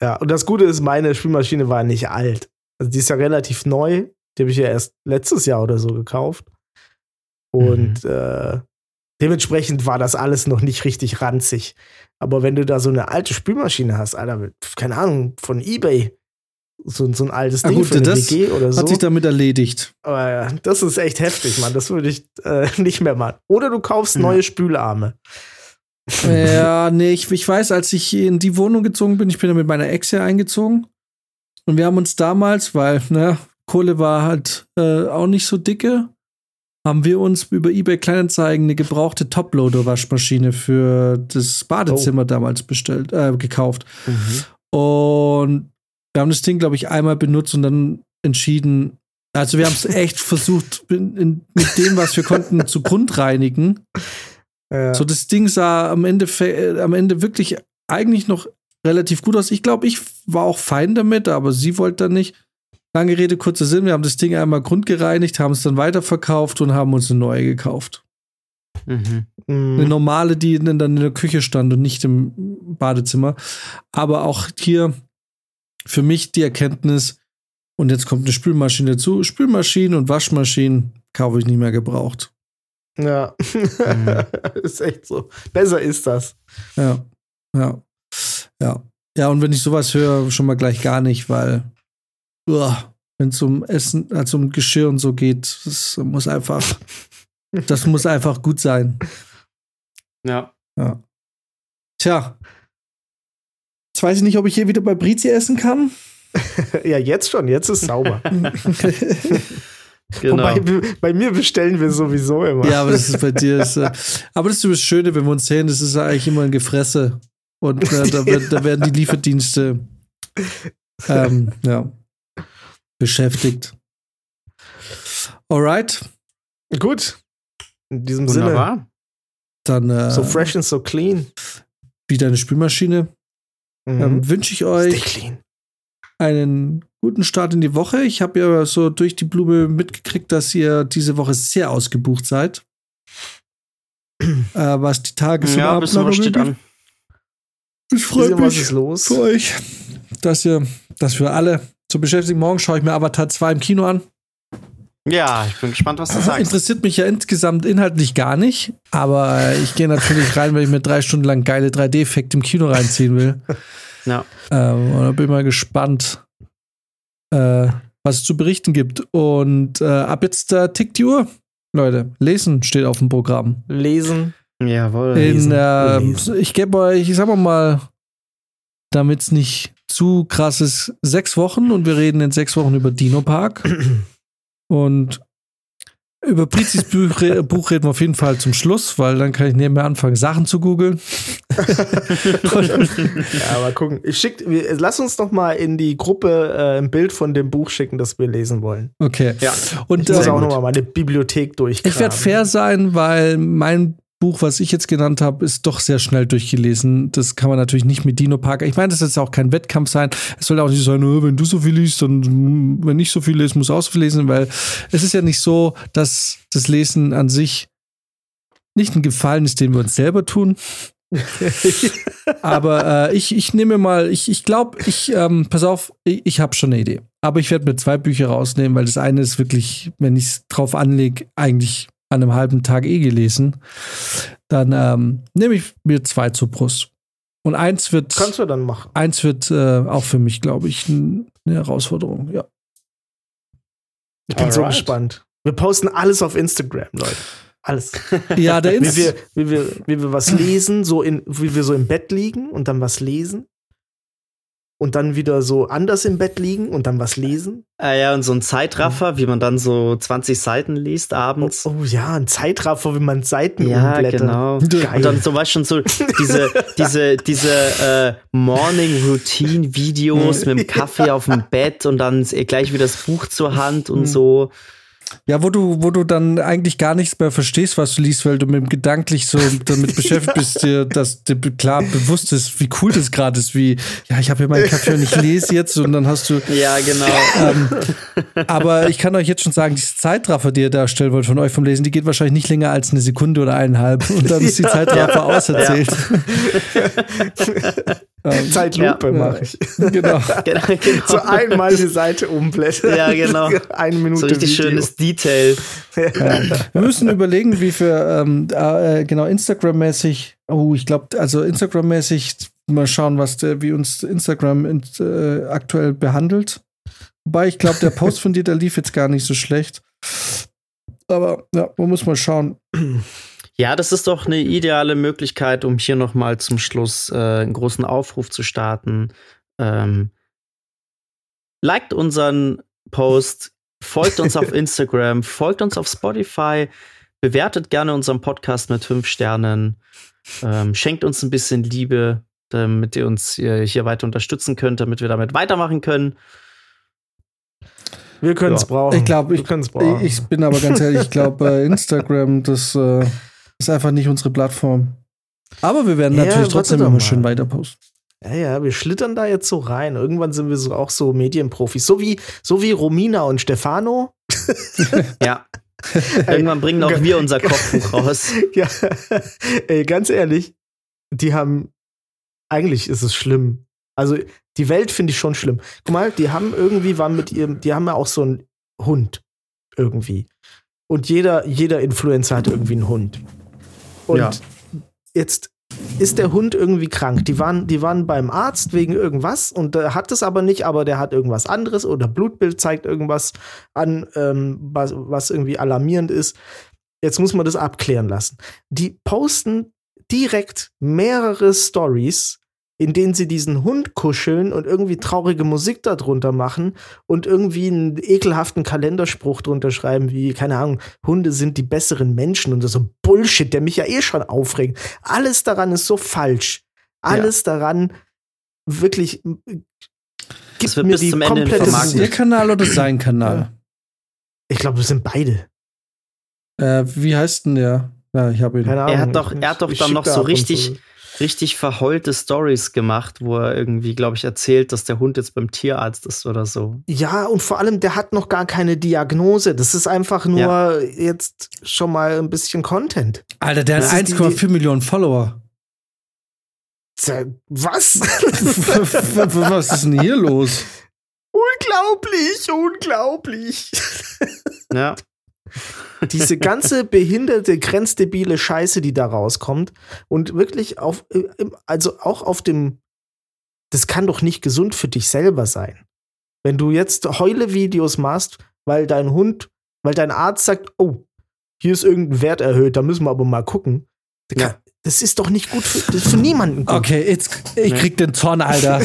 C: Ja, und das Gute ist, meine Spülmaschine war nicht alt. Also die ist ja relativ neu. Die habe ich ja erst letztes Jahr oder so gekauft. Und äh, dementsprechend war das alles noch nicht richtig ranzig. Aber wenn du da so eine alte Spülmaschine hast, Alter, mit, keine Ahnung, von Ebay, so, so ein altes Ding
B: gut,
C: für eine
B: das
C: WG oder so.
B: Hat sich damit erledigt.
C: Aber ja, das ist echt heftig, Mann. Das würde ich äh, [laughs] nicht mehr machen. Oder du kaufst
A: Mhm.
C: neue Spülarme.
B: Ja, [laughs] nee, ich, ich weiß, als ich in die Wohnung gezogen bin, ich bin ja mit meiner Ex hier eingezogen. Und wir haben uns damals, weil, ne, Kohle war halt äh, auch nicht so dicke, haben wir uns über eBay Kleinanzeigen eine gebrauchte Toploader-Waschmaschine für das Badezimmer damals bestellt, äh, gekauft.
A: Mhm.
B: Und wir haben das Ding, glaube ich, einmal benutzt und dann entschieden, also wir haben es echt versucht, in, in, mit dem, was wir konnten, zu grundreinigen.
C: Ja.
B: So, das Ding sah am Ende, äh, am Ende wirklich eigentlich noch relativ gut aus. Ich glaube, ich war auch fein damit, aber sie wollte dann nicht. Lange Rede, kurzer Sinn. Wir haben das Ding einmal grundgereinigt, haben es dann weiterverkauft und haben uns eine neue gekauft.
A: Mhm.
C: Mhm.
B: Eine normale, die dann in der Küche stand und nicht im Badezimmer. Aber auch hier für mich die Erkenntnis, und jetzt kommt eine Spülmaschine dazu. Spülmaschinen und Waschmaschinen kaufe ich nicht mehr gebraucht.
C: Ja.
A: Mhm. [laughs]
C: ist echt so. Besser ist das.
B: Ja, ja, ja. Ja, und wenn ich sowas höre, schon mal gleich gar nicht, weil wenn es um Essen, also um Geschirr und so geht, das muss einfach, das muss einfach gut sein.
A: Ja.
B: Ja. Tja. Jetzt weiß ich nicht, ob ich hier wieder bei Brizi essen kann. [laughs]
C: Ja, jetzt schon. Jetzt ist sauber. [laughs]
A: Genau.
C: Wobei, bei- mir bestellen wir sowieso immer.
B: ja, aber das ist bei dir. Ist, äh, aber das ist das Schöne, wenn wir uns sehen, das ist eigentlich immer ein Gefresse. Und äh, da, wird, da werden die Lieferdienste [laughs] ähm, ja, beschäftigt. Alright,
C: Gut. In diesem Sinne.
A: Wunderbar.
B: dann äh,
C: So fresh and so clean.
B: wieder eine Spülmaschine.
C: Mhm.
B: Ähm, Wünsche ich euch
C: clean.
B: einen guten Start in die Woche. Ich habe ja so durch die Blume mitgekriegt, dass ihr diese Woche sehr ausgebucht seid. äh, was die Tages-
A: Ja, was steht an.
B: Ich freue mich
C: los?
B: für euch, dass ihr, dass wir alle zu beschäftigen. Morgen schaue ich mir Avatar 2 im Kino an.
A: Ja, ich bin gespannt, was du sagst.
B: Interessiert mich ja insgesamt inhaltlich gar nicht, aber ich gehe natürlich rein, weil ich mir drei Stunden lang geile 3D-Effekte im Kino reinziehen will. [laughs]
A: Ja.
B: Ähm, und da bin ich mal gespannt, äh, was es zu berichten gibt. Und äh, ab jetzt äh, tickt die Uhr. Leute, lesen steht auf dem Programm.
C: Lesen.
A: Jawohl.
B: In,
C: Lesen,
B: äh,
C: lesen.
B: ich gebe euch, ich sag mal mal, damit es nicht zu krass ist, sechs Wochen und wir reden in sechs Wochen über Dino Park. [clears throat] und über Prizis Buch, Buch reden wir auf jeden Fall zum Schluss, weil dann kann ich nebenher anfangen, Sachen zu googeln. [laughs]
C: Ja, mal gucken. Ich schick, lass uns doch mal in die Gruppe äh, ein Bild von dem Buch schicken, das wir lesen wollen.
B: Okay.
A: Ja.
B: Und
C: Ich muss
B: äh,
C: auch noch mal meine Bibliothek durchkramen.
B: ich werde fair sein, weil mein Buch, was ich jetzt genannt habe, ist doch sehr schnell durchgelesen. Das kann man natürlich nicht mit Dino Park. Ich meine, das jetzt auch kein Wettkampf sein. Es soll auch nicht sein, "Oh, wenn du so viel liest, dann wenn ich so viel lese, muss auch so viel lesen, weil es ist ja nicht so, dass das Lesen an sich nicht ein Gefallen ist, den wir uns selber tun, Aber äh, ich, ich nehme mal, ich, ich glaube, ich, ähm, pass auf, ich, ich habe schon eine Idee. Aber ich werde mir zwei Bücher rausnehmen, weil das eine ist wirklich, wenn ich es drauf anlege, eigentlich an einem halben Tag eh gelesen. Dann ähm, nehme ich mir zwei zur Brust. Und eins wird,
C: Kannst du dann machen.
B: eins wird äh, auch für mich, glaube ich, eine Herausforderung. Ja.
C: Ich bin so
A: Alright.
C: gespannt. Wir posten alles auf Instagram, Leute. Alles. [laughs]
B: Ja, der
C: Wie
B: Inst
C: wir, wie, wir, wie wir was lesen, so in, wie wir so im Bett liegen und dann was lesen. Und dann wieder so anders im Bett liegen und dann was lesen.
A: Ah ja, und so ein Zeitraffer, wie man dann so 20 Seiten liest
C: Oh,
A: abends.
C: oh ja, ein Zeitraffer, wie man Seiten
A: Ja,
C: umblättert.
A: genau.
C: Geil.
A: Und dann so weißt schon so diese [laughs] diese diese äh, Morning Routine Videos mit dem Kaffee [laughs] auf dem Bett und dann gleich wieder das Buch zur Hand und so.
B: Ja, wo du, wo du dann eigentlich gar nichts mehr verstehst, was du liest, weil du mit dem gedanklich so damit [laughs] beschäftigt bist, dir, dass dir klar bewusst ist, wie cool das gerade ist, wie, ja, ich habe hier meinen Kaffee und ich lese jetzt und dann hast du.
A: Ja, genau.
B: Ähm, aber ich kann euch jetzt schon sagen, diese Zeitraffer, die ihr darstellen wollt von euch vom Lesen, die geht wahrscheinlich nicht länger als eine Sekunde oder eineinhalb und dann ist die [laughs] Zeitraffer auserzählt. [laughs] ähm, [laughs]
C: Zeitlupe
A: Ja.
C: mache ich.
B: genau.
A: genau, [laughs] [laughs] genau.
C: So einmal die Seite umblättern.
A: Ja, genau.
C: Eine Minute
A: so richtig
C: Video.
A: schönes Detail.
B: Wir müssen überlegen, wie wir ähm, äh, genau Instagram-mäßig, oh, ich glaube, also Instagram-mäßig mal schauen, was der, wie uns Instagram in, äh, aktuell behandelt. Wobei ich glaube, der Post von dir, der lief jetzt gar nicht so schlecht. Aber ja, man muss mal schauen. [clears throat]
A: Ja, das ist doch eine ideale Möglichkeit, um hier noch mal zum Schluss äh, einen großen Aufruf zu starten. Ähm, liked unseren Post, folgt uns auf [laughs] Instagram, folgt uns auf Spotify, bewertet gerne unseren Podcast mit fünf Sternen, ähm, schenkt uns ein bisschen Liebe, damit ihr uns äh, hier weiter unterstützen könnt, damit wir damit weitermachen können.
C: Wir können es
A: Ja.
C: brauchen.
B: Ich glaube, ich, ich bin aber ganz ehrlich, ich glaube, äh, Instagram, das äh, ist einfach nicht unsere Plattform. Aber wir werden
C: Ja,
B: natürlich trotzdem immer
C: mal.
B: schön weiter posten.
C: Ja, ja, wir schlittern da jetzt so rein. Irgendwann sind wir so auch so Medienprofis. So wie, so wie Romina und Stefano. [laughs]
A: Ja. Irgendwann bringen auch wir unser Kochbuch raus. [laughs]
C: ja, ey, ganz ehrlich, die haben, eigentlich ist es schlimm. Also, die Welt finde ich schon schlimm. Guck mal, die haben irgendwie, waren mit ihrem, die haben ja auch so einen Hund. Irgendwie. Und jeder, jeder Influencer hat irgendwie einen Hund. Und
A: Ja.
C: jetzt ist der Hund irgendwie krank. Die waren, die waren beim Arzt wegen irgendwas und der hat es aber nicht, aber der hat irgendwas anderes oder Blutbild zeigt irgendwas an, ähm, was, was irgendwie alarmierend ist. Jetzt muss man das abklären lassen. Die posten direkt mehrere Stories, in denen sie diesen Hund kuscheln und irgendwie traurige Musik darunter machen und irgendwie einen ekelhaften Kalenderspruch drunter schreiben, wie, keine Ahnung, Hunde sind die besseren Menschen und so Bullshit, der mich ja eh schon aufregt. Alles daran ist so falsch. Alles daran wirklich äh,
A: Es
C: gibt
A: wird
C: mir
A: bis
C: die
A: zum Ende
C: komplette
B: es
A: vermarktet.
B: ihr Kanal oder sein Kanal?
C: Ich glaube, das sind beide.
B: Äh, wie heißt denn der? Ja, ich habe ihn.
C: Keine Ahnung.
A: Er hat doch- er hat doch
C: Ich
A: dann noch so richtig-
C: zu.
A: Richtig verheulte Stories gemacht, wo er irgendwie, glaube ich, erzählt, dass der Hund jetzt beim Tierarzt ist oder so.
C: Ja, und vor allem, der hat noch gar keine Diagnose. Das ist einfach nur
A: Ja.
C: jetzt schon mal ein bisschen Content.
B: Alter, der
C: Das
B: hat
C: ist die-
B: 1,4 Millionen Follower.
C: Was? [laughs]
B: Was ist denn hier los?
C: unglaublich, unglaublich.
A: Ja.
C: Diese ganze behinderte, grenzdebile Scheiße, die da rauskommt und wirklich auf, äh, also auch auf dem, das kann doch nicht gesund für dich selber sein. Wenn du jetzt Heule-Videos machst, weil dein Hund, weil dein Arzt sagt, oh, hier ist irgendein Wert erhöht, da müssen wir aber mal gucken.
A: Ja.
C: Das ist doch nicht gut für, das ist für niemanden gut.
B: Okay, jetzt, ich krieg den Zorn, Alter.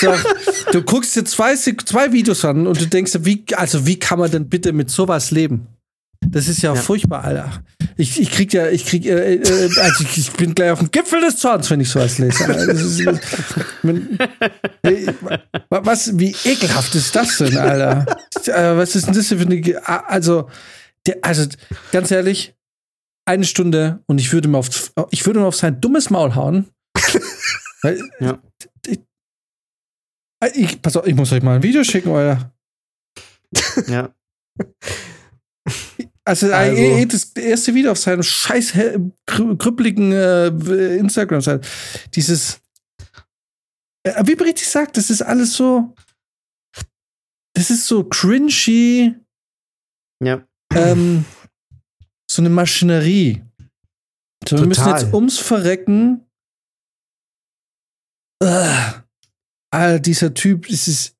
B: Doch, du guckst dir zwei, zwei Videos an und du denkst, wie, also wie kann man denn bitte mit sowas leben? Das ist ja,
A: Ja.
B: furchtbar, Alter. Ich, ich krieg ja, ich krieg, äh, äh, also ich, ich bin gleich auf dem Gipfel des Zorns, wenn ich sowas lese. Ist, wenn, [laughs] äh, wa- was, wie ekelhaft ist das denn, Alter? Äh, Was ist denn das für eine, also, der, also, ganz ehrlich, eine Stunde und ich würde mir auf, ich würde mir auf sein dummes Maul hauen. [laughs] Weil,
A: Ja.
B: ich, ich, pass auf, ich muss euch mal ein Video schicken, Alter.
A: Ja. [laughs]
B: Also,
C: Also-
B: eh, eh, das erste Video auf seinem scheiß krüppeligen äh, Instagram-Seite. Dieses, äh, wie Britti sagt, das ist alles so, das ist so cringy,
A: Ja.
B: ähm, so eine Maschinerie. So, wir müssen jetzt ums Verrecken. Äh, all dieser Typ, das ist, äh,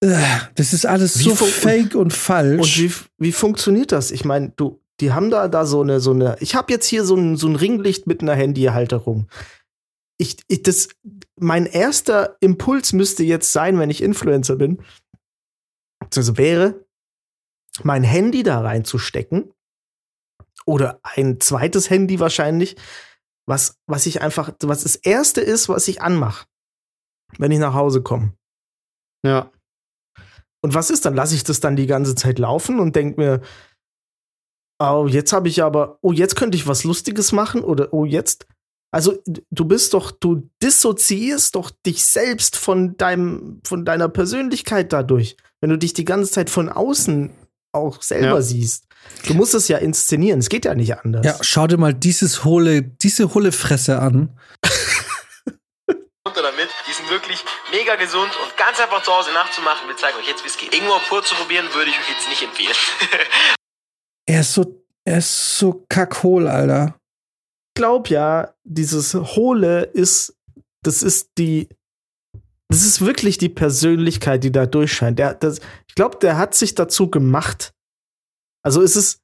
B: das ist alles
C: Wie
B: so fake und falsch.
C: Und wie, wie funktioniert das? Ich meine, du, die haben da, da so eine, so eine. Ich habe jetzt hier so ein, so ein Ringlicht mit einer Handyhalterung. Ich, ich, das, mein erster Impuls müsste jetzt sein, wenn ich Influencer bin, also wäre, mein Handy da reinzustecken oder ein zweites Handy wahrscheinlich, was, was ich einfach, was das erste ist, was ich anmache, wenn ich nach Hause komme.
A: Ja.
C: Und was ist dann? Lasse ich das dann die ganze Zeit laufen und denke mir, oh, jetzt habe ich aber, oh, jetzt könnte ich was Lustiges machen oder oh, jetzt. Also du bist doch, du dissoziierst doch dich selbst von deinem, von deiner Persönlichkeit dadurch, wenn du dich die ganze Zeit von außen auch selber
A: Ja.
C: siehst. Du musst es ja inszenieren, es geht ja nicht anders.
B: Ja, schau dir mal dieses hohle, diese hohle Fresse an. [laughs]
F: runter damit. Die sind wirklich mega gesund und ganz einfach zu Hause nachzumachen. Wir zeigen euch jetzt, wie es geht. Irgendwo pur zu probieren, würde ich euch jetzt nicht empfehlen. [laughs]
B: Er ist so, er ist so kackhohl, Alter.
C: Ich glaube ja, dieses Hohle ist, das ist die, das ist wirklich die Persönlichkeit, die da durchscheint. Der, das, ich glaube, der hat sich dazu gemacht. Also es ist,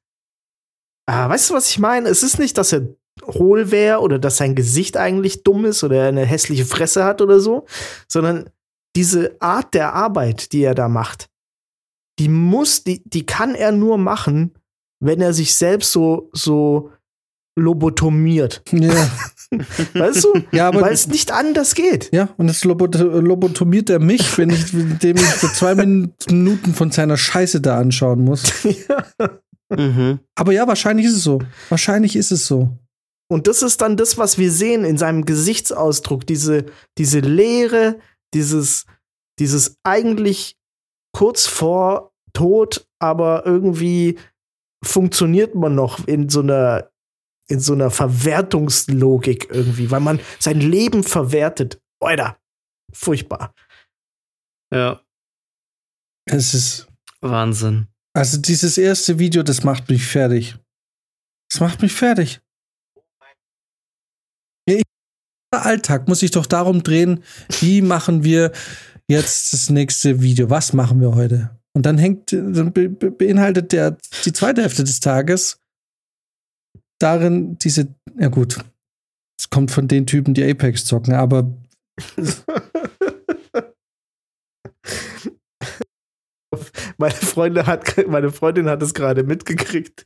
C: ah, weißt du, was ich meine? Es ist nicht, dass er hohl wäre oder dass sein Gesicht eigentlich dumm ist oder er eine hässliche Fresse hat oder so, sondern diese Art der Arbeit, die er da macht, die muss, die, die kann er nur machen, wenn er sich selbst so, so lobotomiert.
B: Ja, [laughs]
C: Weißt du?
B: Ja, aber-
C: Weil es nicht anders geht.
B: ja und jetzt lobot lobotomiert er mich, wenn ich dem ich so zwei Minuten von seiner Scheiße da anschauen muss. [laughs]
A: Mhm.
B: Aber ja, wahrscheinlich ist es so. Wahrscheinlich ist es so.
C: Und das ist dann das, was wir sehen in seinem Gesichtsausdruck. Diese, diese Leere, dieses, dieses eigentlich kurz vor Tod, aber irgendwie funktioniert man noch in so einer, in so einer Verwertungslogik irgendwie, weil man sein Leben verwertet. Alter, furchtbar.
A: Ja.
B: Es ist,
A: Wahnsinn.
B: also dieses erste Video, das macht mich fertig. Das macht mich fertig. Ja, ich- Der Alltag muss sich doch darum drehen, wie machen wir jetzt das nächste Video? Was machen wir heute? Und dann hängt, dann be be beinhaltet der die zweite Hälfte des Tages darin diese, ja gut, es kommt von den Typen, die Apex zocken, aber [laughs]
C: Meine, Freunde hat, meine Freundin hat es gerade mitgekriegt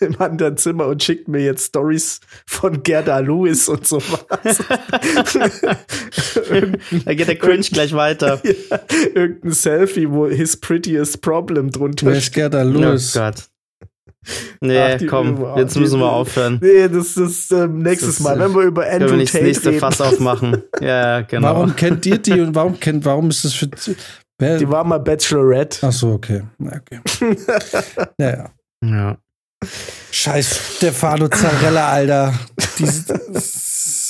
C: im anderen Zimmer und schickt mir jetzt Stories von Gerda Lewis und sowas. irgendein, [laughs]
A: Da geht der Cringe gleich weiter. [laughs]
C: ja, irgendein Selfie, wo his prettiest problem drunter
B: wer ist Gerda Lewis?
A: Oh Gott. Nee,
C: Ach,
A: komm,
C: Übung,
A: jetzt müssen wir aufhören.
C: Nee, das ist ähm, nächstes
A: Das
C: Mal,
A: äh,
C: wenn wir über
A: Können wir
C: Andrew
A: nicht das
C: Tate
A: nächste
C: reden.
A: Fass aufmachen? Ja, genau.
B: Warum kennt ihr die und warum kennt, warum ist das für. Wer?
C: Die war mal Bachelorette.
B: Ach so, okay. Okay. [laughs] ja, ja.
A: Ja.
B: Scheiß Stefano Zarella, Alter. Dieses,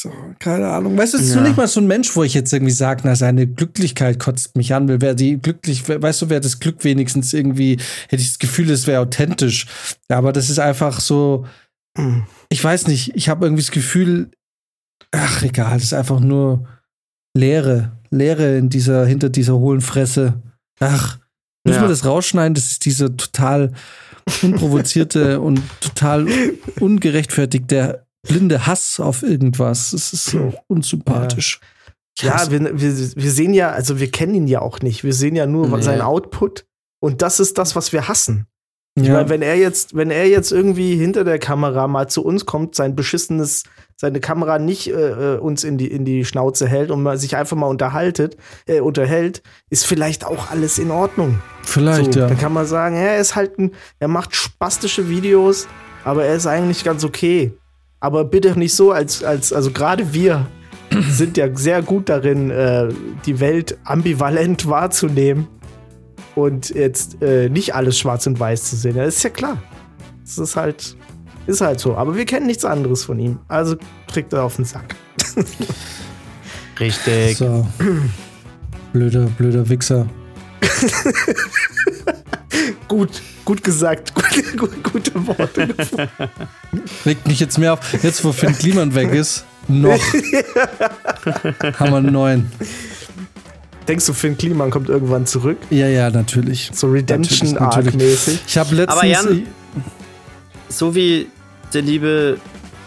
B: so, keine Ahnung. Weißt du, es ist
A: Ja.
B: nicht mal so ein Mensch, wo ich jetzt irgendwie sage, na, seine Glücklichkeit kotzt mich an. Wer die glücklich, weißt du, wer das Glück wenigstens irgendwie, hätte ich das Gefühl, es wäre authentisch. Ja, aber das ist einfach so, ich weiß nicht, ich habe irgendwie das Gefühl, ach, egal, das ist einfach nur Leere. Leere in dieser, hinter dieser hohlen Fresse. Ach, müssen
A: Ja.
B: wir das rausschneiden? Das ist dieser total unprovozierte [laughs] und total ungerechtfertigte blinde Hass auf irgendwas. Das ist so unsympathisch. Ich
C: Ja,
B: hasse-
C: wir, wir, wir sehen ja, also wir kennen ihn ja auch nicht. Wir sehen ja nur
A: Nee.
C: seinen Output. Und das ist das, was wir hassen. Ich
B: ja.
C: meine, wenn er jetzt, wenn er jetzt irgendwie hinter der Kamera mal zu uns kommt, sein beschissenes, seine Kamera nicht äh, äh, uns in die, in die Schnauze hält und man sich einfach mal unterhaltet, äh, unterhält, ist vielleicht auch alles in Ordnung.
B: Vielleicht,
C: so,
B: ja.
C: Dann kann man sagen, ja, er ist halt ein, er macht spastische Videos, aber er ist eigentlich ganz okay. Aber bitte nicht so, als, als also gerade wir [clears throat] sind ja sehr gut darin, äh, die Welt ambivalent wahrzunehmen und jetzt äh, nicht alles schwarz und weiß zu sehen. Das ist ja klar. Es ist halt, ist halt so. Aber wir kennen nichts anderes von ihm. Also kriegt er auf den Sack. [laughs]
A: Richtig.
B: So. blöder, blöder Wichser. [laughs]
C: Gut, gut gesagt. Gute, gute, gute Worte.
B: Regt mich jetzt mehr auf. Jetzt, wo Finn Kliman weg ist, noch [laughs] haben wir einen neuen.
C: Denkst du, Finn Kliman kommt irgendwann zurück?
B: Ja, ja, natürlich.
C: So Redemption
B: Natürlich, natürlich.
C: Arc-mäßig.
B: Ich habe letztens.
A: Aber Jan- So wie der liebe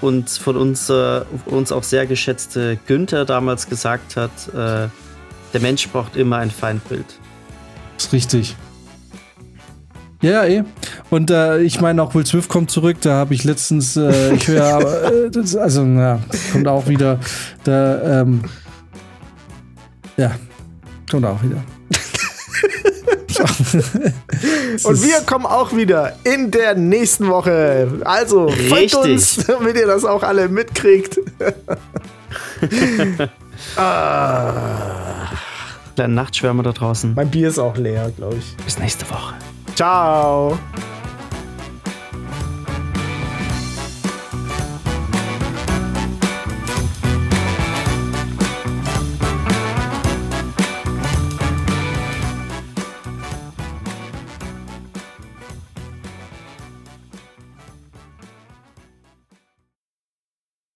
A: und von uns, äh, uns auch sehr geschätzte Günther damals gesagt hat, äh, der Mensch braucht immer ein Feindbild.
B: Ist richtig. Ja, ja, eh. Und äh, ich meine, auch Will Smith kommt zurück. Da habe ich letztens, äh, ich höre, [laughs] äh, das, also, ja, kommt auch wieder. Da, ähm, ja, kommt auch wieder. [laughs]
C: Und wir kommen auch wieder in der nächsten Woche. Also folgt uns, [laughs] damit ihr das auch alle mitkriegt. [laughs] ah,
A: Kleinen Nachtschwärmer da draußen.
C: mein Bier ist auch leer, glaube ich.
A: Bis nächste Woche.
C: Ciao.